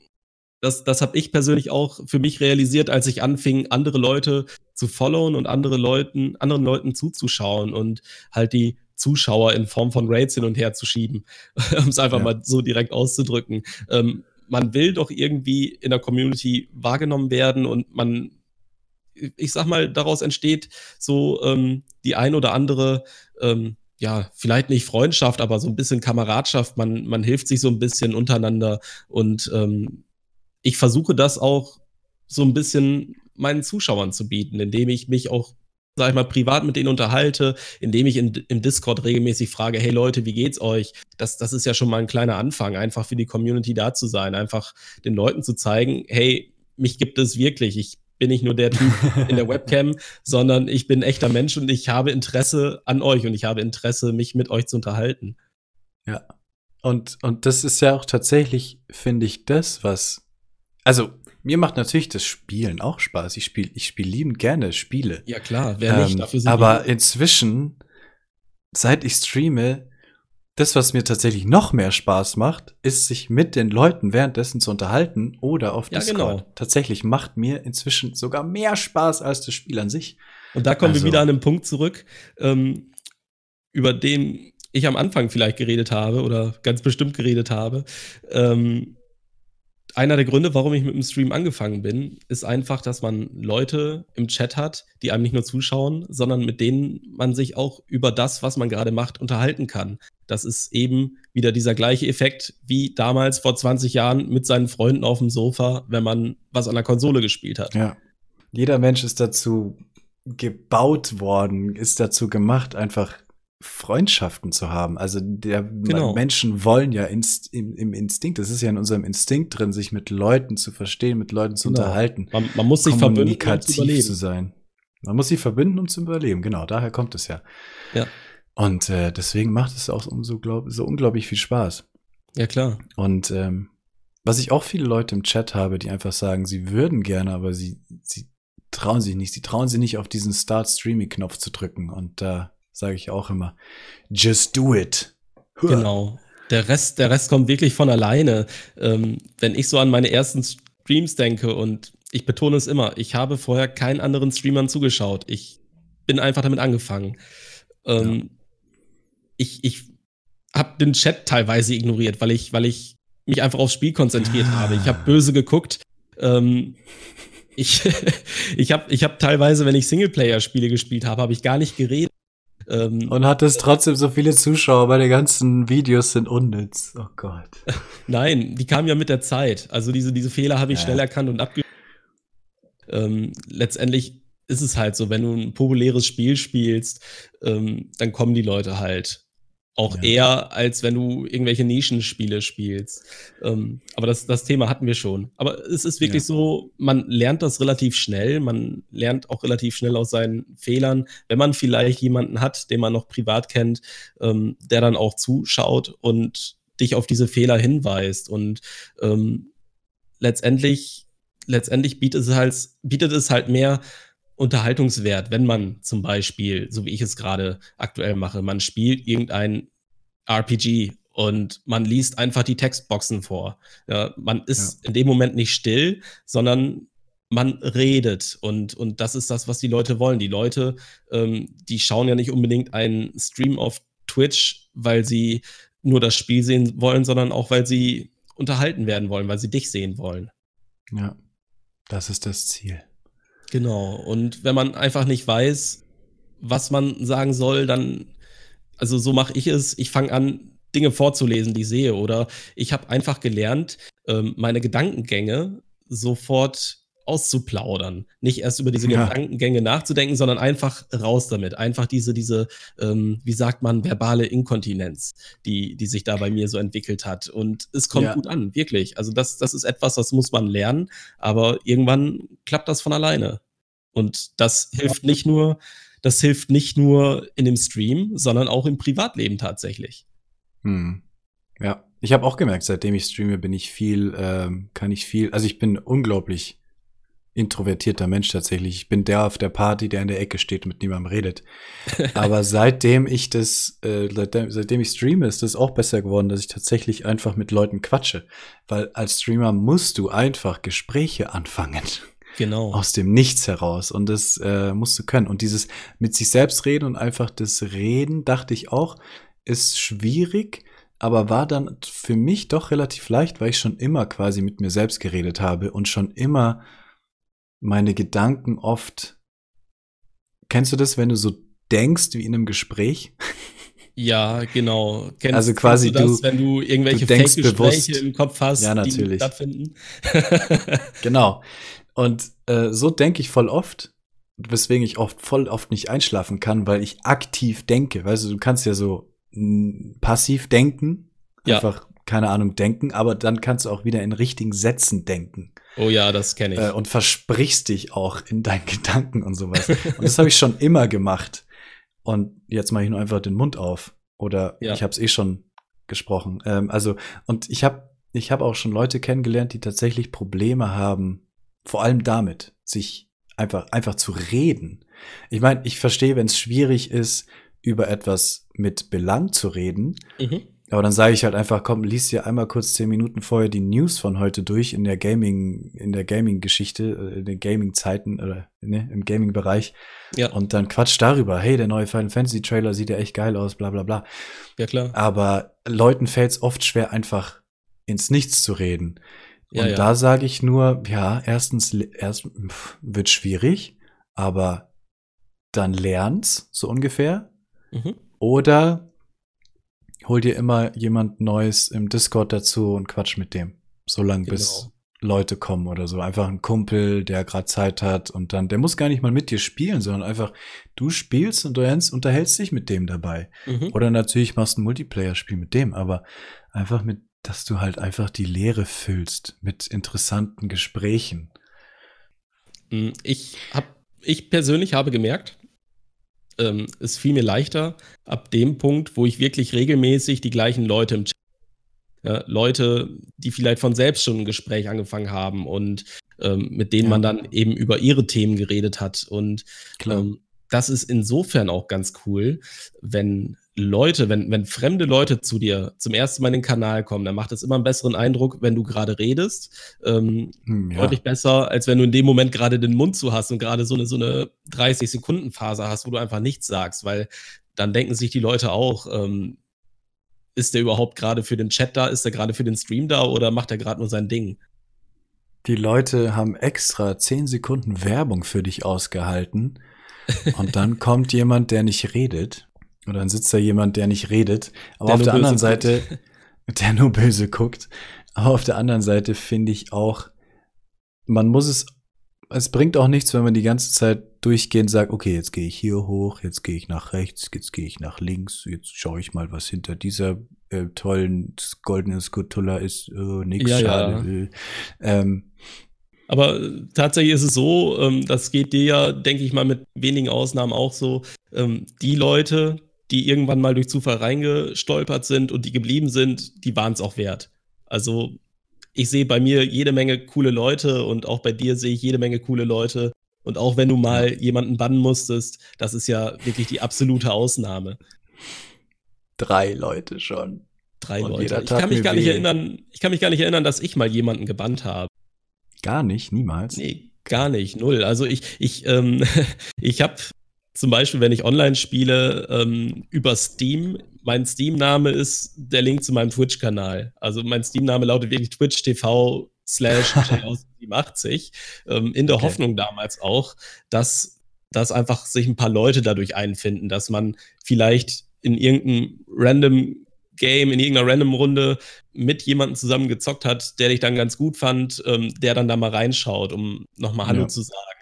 das, das habe ich persönlich auch für mich realisiert, als ich anfing, andere Leute zu followen und andere Leuten, anderen Leuten zuzuschauen und halt die Zuschauer in Form von Raids hin und her zu schieben, [LAUGHS] um es einfach ja. mal so direkt auszudrücken. Ähm, man will doch irgendwie in der Community wahrgenommen werden und man, ich sag mal, daraus entsteht so ähm, die ein oder andere ähm, ja, vielleicht nicht Freundschaft, aber so ein bisschen Kameradschaft. Man, man hilft sich so ein bisschen untereinander. Und ähm, ich versuche das auch so ein bisschen meinen Zuschauern zu bieten, indem ich mich auch, sag ich mal, privat mit denen unterhalte, indem ich in, im Discord regelmäßig frage, hey Leute, wie geht's euch? Das, das ist ja schon mal ein kleiner Anfang, einfach für die Community da zu sein, einfach den Leuten zu zeigen, hey, mich gibt es wirklich. Ich bin ich nur der Typ [LAUGHS] in der Webcam, sondern ich bin ein echter Mensch und ich habe Interesse an euch und ich habe Interesse, mich mit euch zu unterhalten. Ja. Und, und das ist ja auch tatsächlich, finde ich, das, was. Also, mir macht natürlich das Spielen auch Spaß. Ich spiele ich spiel liebend gerne Spiele. Ja, klar, wer nicht, ähm, dafür sind Aber inzwischen, seit ich streame, das, was mir tatsächlich noch mehr Spaß macht, ist, sich mit den Leuten währenddessen zu unterhalten oder auf ja, Discord. Genau. Tatsächlich macht mir inzwischen sogar mehr Spaß als das Spiel an sich. Und da kommen also. wir wieder an den Punkt zurück, ähm, über den ich am Anfang vielleicht geredet habe oder ganz bestimmt geredet habe. Ähm, einer der Gründe, warum ich mit dem Stream angefangen bin, ist einfach, dass man Leute im Chat hat, die einem nicht nur zuschauen, sondern mit denen man sich auch über das, was man gerade macht, unterhalten kann. Das ist eben wieder dieser gleiche Effekt wie damals vor 20 Jahren mit seinen Freunden auf dem Sofa, wenn man was an der Konsole gespielt hat. Ja. Jeder Mensch ist dazu gebaut worden, ist dazu gemacht, einfach Freundschaften zu haben. Also der genau. Menschen wollen ja inst, im, im, Instinkt, das ist ja in unserem Instinkt drin, sich mit Leuten zu verstehen, mit Leuten zu genau. unterhalten. Man, man, muss sich verbinden, um zu, überleben. zu sein. Man muss sich verbinden, um zu überleben. Genau, daher kommt es ja. Ja. Und äh, deswegen macht es auch umso glaub, so unglaublich viel Spaß. Ja, klar. Und ähm, was ich auch viele Leute im Chat habe, die einfach sagen, sie würden gerne, aber sie, sie trauen sich nicht. Sie trauen sich nicht auf diesen Start Streaming Knopf zu drücken. Und da sage ich auch immer, just do it. Genau. Der Rest, der Rest kommt wirklich von alleine. Ähm, wenn ich so an meine ersten Streams denke und ich betone es immer, ich habe vorher keinen anderen Streamern zugeschaut. Ich bin einfach damit angefangen. Ähm, ja. Ich, ich habe den Chat teilweise ignoriert, weil ich, weil ich mich einfach aufs Spiel konzentriert ah. habe. Ich habe böse geguckt. Ähm, ich [LAUGHS] ich habe ich hab teilweise, wenn ich Singleplayer-Spiele gespielt habe, habe ich gar nicht geredet. Ähm, und hat es trotzdem so viele Zuschauer, weil die ganzen Videos sind unnütz. Oh Gott. [LAUGHS] Nein, die kamen ja mit der Zeit. Also diese, diese Fehler habe ich ja. schnell erkannt und abge. Ähm, letztendlich ist es halt so, wenn du ein populäres Spiel spielst, ähm, dann kommen die Leute halt. Auch ja. eher, als wenn du irgendwelche Nischenspiele spielst. Ähm, aber das, das Thema hatten wir schon. Aber es ist wirklich ja. so, man lernt das relativ schnell. Man lernt auch relativ schnell aus seinen Fehlern. Wenn man vielleicht jemanden hat, den man noch privat kennt, ähm, der dann auch zuschaut und dich auf diese Fehler hinweist. Und ähm, letztendlich, letztendlich bietet es halt, bietet es halt mehr Unterhaltungswert, wenn man zum Beispiel, so wie ich es gerade aktuell mache, man spielt irgendein RPG und man liest einfach die Textboxen vor. Ja, man ist ja. in dem Moment nicht still, sondern man redet und, und das ist das, was die Leute wollen. Die Leute, ähm, die schauen ja nicht unbedingt einen Stream auf Twitch, weil sie nur das Spiel sehen wollen, sondern auch, weil sie unterhalten werden wollen, weil sie dich sehen wollen. Ja, das ist das Ziel. Genau. Und wenn man einfach nicht weiß, was man sagen soll, dann, also so mache ich es. Ich fange an, Dinge vorzulesen, die ich sehe. Oder ich habe einfach gelernt, ähm, meine Gedankengänge sofort auszuplaudern. Nicht erst über diese ja. Gedankengänge nachzudenken, sondern einfach raus damit. Einfach diese, diese, ähm, wie sagt man, verbale Inkontinenz, die, die sich da bei mir so entwickelt hat. Und es kommt ja. gut an, wirklich. Also das, das ist etwas, das muss man lernen, aber irgendwann klappt das von alleine. Und das hilft nicht nur, das hilft nicht nur in dem Stream, sondern auch im Privatleben tatsächlich. Hm. Ja, ich habe auch gemerkt, seitdem ich streame, bin ich viel, ähm, kann ich viel, also ich bin unglaublich introvertierter Mensch tatsächlich. Ich bin der auf der Party, der in der Ecke steht und mit niemandem redet. [LAUGHS] Aber seitdem ich das, äh, seitdem, seitdem ich streame, ist das auch besser geworden, dass ich tatsächlich einfach mit Leuten quatsche. Weil als Streamer musst du einfach Gespräche anfangen. Genau. Aus dem Nichts heraus. Und das äh, musst du können. Und dieses mit sich selbst reden und einfach das Reden, dachte ich auch, ist schwierig, aber war dann für mich doch relativ leicht, weil ich schon immer quasi mit mir selbst geredet habe und schon immer meine Gedanken oft. Kennst du das, wenn du so denkst wie in einem Gespräch? [LAUGHS] Ja, genau. Kennst, also quasi du, das, wenn du irgendwelche Fake-Gespräche im Kopf hast, ja, natürlich. die stattfinden. [LAUGHS] [LAUGHS] genau. Und äh, so denke ich voll oft, weswegen ich oft voll oft nicht einschlafen kann, weil ich aktiv denke. Weißt du, du kannst ja so passiv denken, ja. einfach keine Ahnung denken, aber dann kannst du auch wieder in richtigen Sätzen denken. Oh ja, das kenne ich. Äh, und versprichst dich auch in deinen [LAUGHS] Gedanken und sowas. und das habe ich schon immer gemacht. Und jetzt mache ich nur einfach den Mund auf. Oder ja. ich habe es eh schon gesprochen. Ähm, also, und ich habe ich hab auch schon Leute kennengelernt, die tatsächlich Probleme haben, vor allem damit, sich einfach, einfach zu reden. Ich meine, ich verstehe, wenn es schwierig ist, über etwas mit Belang zu reden. Mhm. Aber dann sage ich halt einfach, komm, lies dir einmal kurz zehn Minuten vorher die News von heute durch in der Gaming, in der Gaming-Geschichte, äh, in den Gaming-Zeiten oder ne, im Gaming-Bereich. Ja. Und dann quatsch darüber, hey, der neue Final Fantasy-Trailer sieht ja echt geil aus, bla bla bla. Ja, klar. Aber Leuten fällt es oft schwer, einfach ins Nichts zu reden. Und ja. da sage ich nur, ja, erstens, erst pff, wird schwierig, aber dann lern's, so ungefähr. Mhm. Oder hol dir immer jemand Neues im Discord dazu und quatsch mit dem. So lange, genau. bis Leute kommen oder so. Einfach ein Kumpel, der gerade Zeit hat und dann, der muss gar nicht mal mit dir spielen, sondern einfach, du spielst und du unterhältst dich mit dem dabei. Mhm. Oder natürlich machst du ein Multiplayer-Spiel mit dem, aber einfach mit, dass du halt einfach die Leere füllst mit interessanten Gesprächen. Mm, ich hab, ich persönlich habe gemerkt, ähm, es fiel mir leichter ab dem Punkt, wo ich wirklich regelmäßig die gleichen Leute im Chat ja, Leute, die vielleicht von selbst schon ein Gespräch angefangen haben und ähm, mit denen ja. man dann eben über ihre Themen geredet hat. Und ähm, das ist insofern auch ganz cool, wenn Leute, wenn, wenn fremde Leute zu dir zum ersten Mal in den Kanal kommen, dann macht es immer einen besseren Eindruck, wenn du gerade redest. Ähm, hm, ja. Deutlich besser, als wenn du in dem Moment gerade den Mund zu hast und gerade so eine, so eine 30-Sekunden-Phase hast, wo du einfach nichts sagst, weil dann denken sich die Leute auch, ähm, ist der überhaupt gerade für den Chat da? Ist er gerade für den Stream da oder macht er gerade nur sein Ding? Die Leute haben extra 10 Sekunden Werbung für dich ausgehalten. [LAUGHS] Und dann kommt jemand, der nicht redet. Oder dann sitzt da jemand, der nicht redet. Aber der auf der anderen Seite, guckt. [LAUGHS] der nur böse guckt. Aber auf der anderen Seite finde ich auch, man muss es, es bringt auch nichts, wenn man die ganze Zeit durchgehend sagt, okay, jetzt gehe ich hier hoch, jetzt gehe ich nach rechts, jetzt gehe ich nach links, jetzt schaue ich mal, was hinter dieser äh, tollen goldenen Skutulla ist. Äh, nix, ja, schade. Ja. Ähm, aber äh, tatsächlich ist es so, ähm, das geht dir ja, denke ich mal, mit wenigen Ausnahmen auch so, ähm, die Leute, die irgendwann mal durch Zufall reingestolpert sind und die geblieben sind, die waren es auch wert. Also ich sehe bei mir jede Menge coole Leute und auch bei dir sehe ich jede Menge coole Leute, und auch wenn du mal jemanden bannen musstest, das ist ja wirklich die absolute Ausnahme. Drei Leute schon. Drei Und Leute. Ich kann mich gar nicht erinnern, ich kann mich gar nicht erinnern, dass ich mal jemanden gebannt habe. Gar nicht, niemals. Nee, gar nicht, null. Also ich, ich, ähm, [LAUGHS] ich habe zum Beispiel, wenn ich online spiele, ähm, über Steam, mein Steam-Name ist der Link zu meinem Twitch-Kanal. Also mein Steam-Name lautet wirklich Twitch TV slash [LAUGHS] 87, ähm, in der okay. Hoffnung damals auch, dass, dass einfach sich ein paar Leute dadurch einfinden, dass man vielleicht in irgendeinem random Game, in irgendeiner random Runde mit jemandem zusammen gezockt hat, der dich dann ganz gut fand, ähm, der dann da mal reinschaut, um nochmal Hallo ja. zu sagen.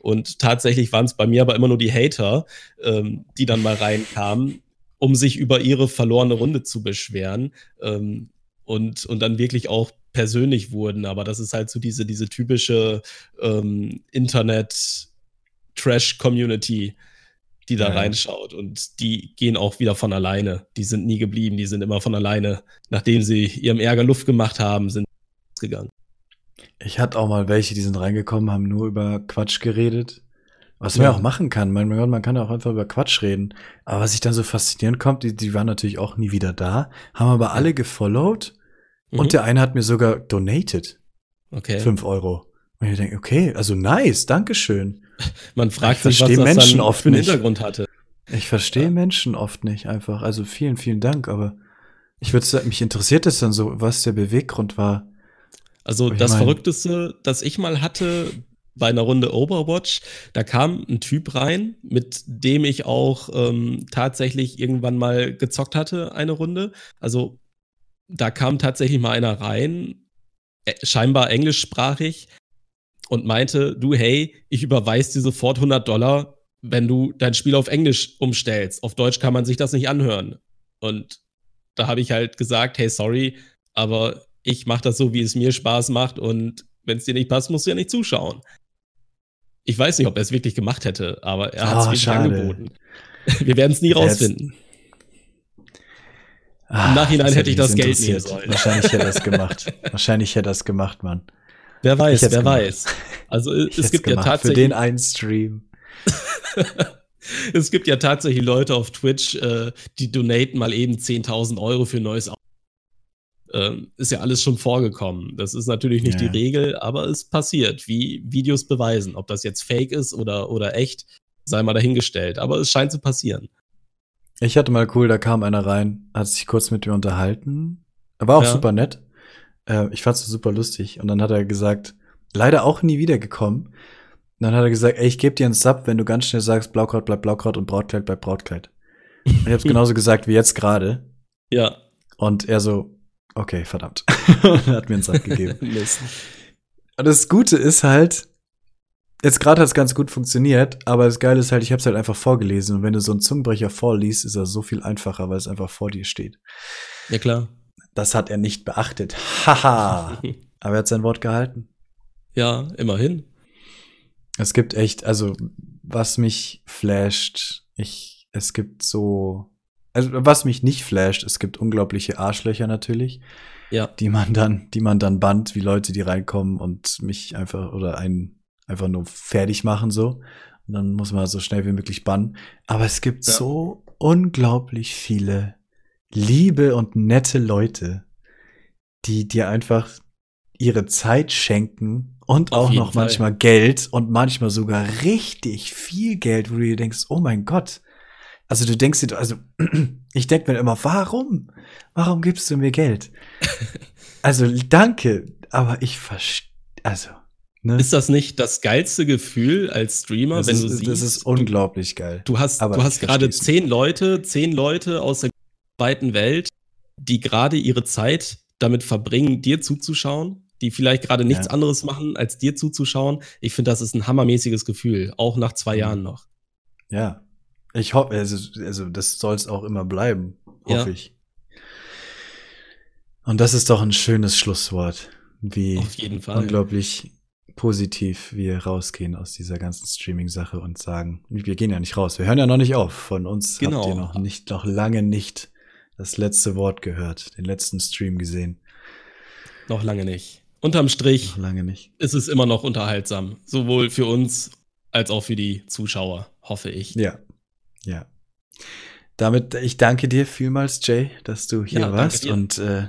Und tatsächlich waren es bei mir aber immer nur die Hater, ähm, die dann mal reinkamen, um sich über ihre verlorene Runde zu beschweren. Ähm, und, und dann wirklich auch persönlich wurden, aber das ist halt so diese, diese typische ähm, Internet-Trash-Community, die da ja. reinschaut. Und die gehen auch wieder von alleine. Die sind nie geblieben, die sind immer von alleine. Nachdem sie ihrem Ärger Luft gemacht haben, sind gegangen. Ich hatte auch mal welche, die sind reingekommen, haben nur über Quatsch geredet. Was man ja auch machen kann. Mein Gott, man kann auch einfach über Quatsch reden. Aber was ich dann so faszinierend kommt, die, die waren natürlich auch nie wieder da, haben aber alle gefollowt und mhm. der eine hat mir sogar donated. Okay. Fünf Euro. Und ich denke, okay, also nice, Dankeschön. [LAUGHS] Man fragt ich sich, was Menschen das oft für einen Hintergrund hatte. Ich verstehe ja. Menschen oft nicht einfach. Also vielen, vielen Dank, aber ich würde mich interessiert es dann so, was der Beweggrund war. Also das mein, Verrückteste, das ich mal hatte bei einer Runde Overwatch, da kam ein Typ rein, mit dem ich auch ähm, tatsächlich irgendwann mal gezockt hatte, eine Runde. Also da kam tatsächlich mal einer rein, äh, scheinbar englischsprachig, und meinte, du, hey, ich überweise dir sofort 100 Dollar, wenn du dein Spiel auf Englisch umstellst. Auf Deutsch kann man sich das nicht anhören. Und da habe ich halt gesagt, hey, sorry, aber ich mache das so, wie es mir Spaß macht und wenn es dir nicht passt, musst du ja nicht zuschauen. Ich weiß nicht, ob er es wirklich gemacht hätte, aber er hat es oh, wirklich schade. angeboten. [LAUGHS] Wir werden es nie rausfinden. Ach, Im Nachhinein hätte ich das Geld nehmen sollen. Wahrscheinlich hätte er das gemacht. [LAUGHS] Wahrscheinlich hätte er das gemacht, Mann. Wer weiß, wer gemacht. weiß. Also es gibt ja tatsächlich. Für den einen Stream. [LAUGHS] es gibt ja tatsächlich Leute auf Twitch, äh, die donaten mal eben 10.000 Euro für ein neues. Ähm, ist ja alles schon vorgekommen. Das ist natürlich nicht ja. die Regel, aber es passiert, wie Videos beweisen. Ob das jetzt fake ist oder, oder echt, sei mal dahingestellt. Aber es scheint zu passieren. Ich hatte mal cool, da kam einer rein, hat sich kurz mit mir unterhalten. Er war auch ja. super nett. Äh, ich fand's super lustig. Und dann hat er gesagt, leider auch nie wiedergekommen. Und dann hat er gesagt, ey, ich gebe dir einen Sub, wenn du ganz schnell sagst, Blaukraut bleibt Blaukraut und Brautkleid bleibt Brautkleid. Und ich hab's [LAUGHS] genauso gesagt wie jetzt gerade. Ja. Und er so, okay, verdammt. [LAUGHS] [LAUGHS] hat mir einen Sub gegeben. [LAUGHS] Und das Gute ist halt, jetzt gerade hat es ganz gut funktioniert, aber das Geile ist halt, ich habe es halt einfach vorgelesen. Und wenn du so einen Zungenbrecher vorliest, ist er so viel einfacher, weil es einfach vor dir steht. Ja, klar. Das hat er nicht beachtet. Haha. aber er hat sein Wort gehalten. Ja, immerhin. Es gibt echt, also was mich flasht, ich, es gibt so, also was mich nicht flasht, es gibt unglaubliche Arschlöcher natürlich, ja. die man dann, die man dann bannt, wie Leute, die reinkommen und mich einfach oder einen einfach nur fertig machen so. Und dann muss man so schnell wie möglich bannen. Aber es gibt ja. so unglaublich viele liebe und nette Leute, die dir einfach ihre Zeit schenken und Auf auch noch Fall. manchmal Geld und manchmal sogar richtig viel Geld, wo du dir denkst, oh mein Gott. Also du denkst dir, also [CLEARS THROAT] ich denke mir immer, warum? Warum gibst du mir Geld? [LAUGHS] also danke, aber ich verstehe, also. Ne? Ist das nicht das geilste Gefühl als Streamer, das wenn ist, du siehst? Das ist unglaublich geil. Du hast, aber du hast gerade zehn Leute, zehn Leute aus der weiten Welt, die gerade ihre Zeit damit verbringen, dir zuzuschauen die vielleicht gerade nichts ja. anderes machen, als dir zuzuschauen. Ich finde, das ist ein hammermäßiges Gefühl, auch nach zwei mhm. Jahren noch. Ja. Ich hoffe, also, also das soll es auch immer bleiben, hoffe ja. ich. Und das ist doch ein schönes Schlusswort, wie unglaublich positiv wir rausgehen aus dieser ganzen Streaming-Sache und sagen, wir gehen ja nicht raus, wir hören ja noch nicht auf. Von uns genau. habt ihr noch nicht, noch lange nicht das letzte Wort gehört, den letzten Stream gesehen. Noch lange nicht unterm Strich Noch lange nicht. ist es immer noch unterhaltsam. Sowohl für uns als auch für die Zuschauer, hoffe ich. Ja. Ja. Damit, ich danke dir vielmals, Jay, dass du hier ja, warst und äh,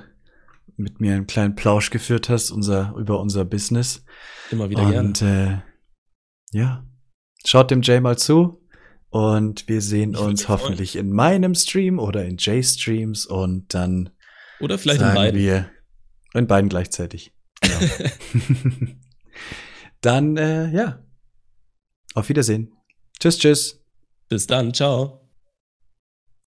mit mir einen kleinen Plausch geführt hast unser, über unser Business. Immer wieder und, gerne. Äh, ja, schaut dem Jay mal zu und wir sehen ich uns hoffentlich freuen. in meinem Stream oder in Jay Streams und dann oder vielleicht sagen in beiden. wir in beiden gleichzeitig. Genau. [LAUGHS] [LAUGHS] dann, äh, ja. Auf Wiedersehen. Tschüss, tschüss. Bis dann. Ciao.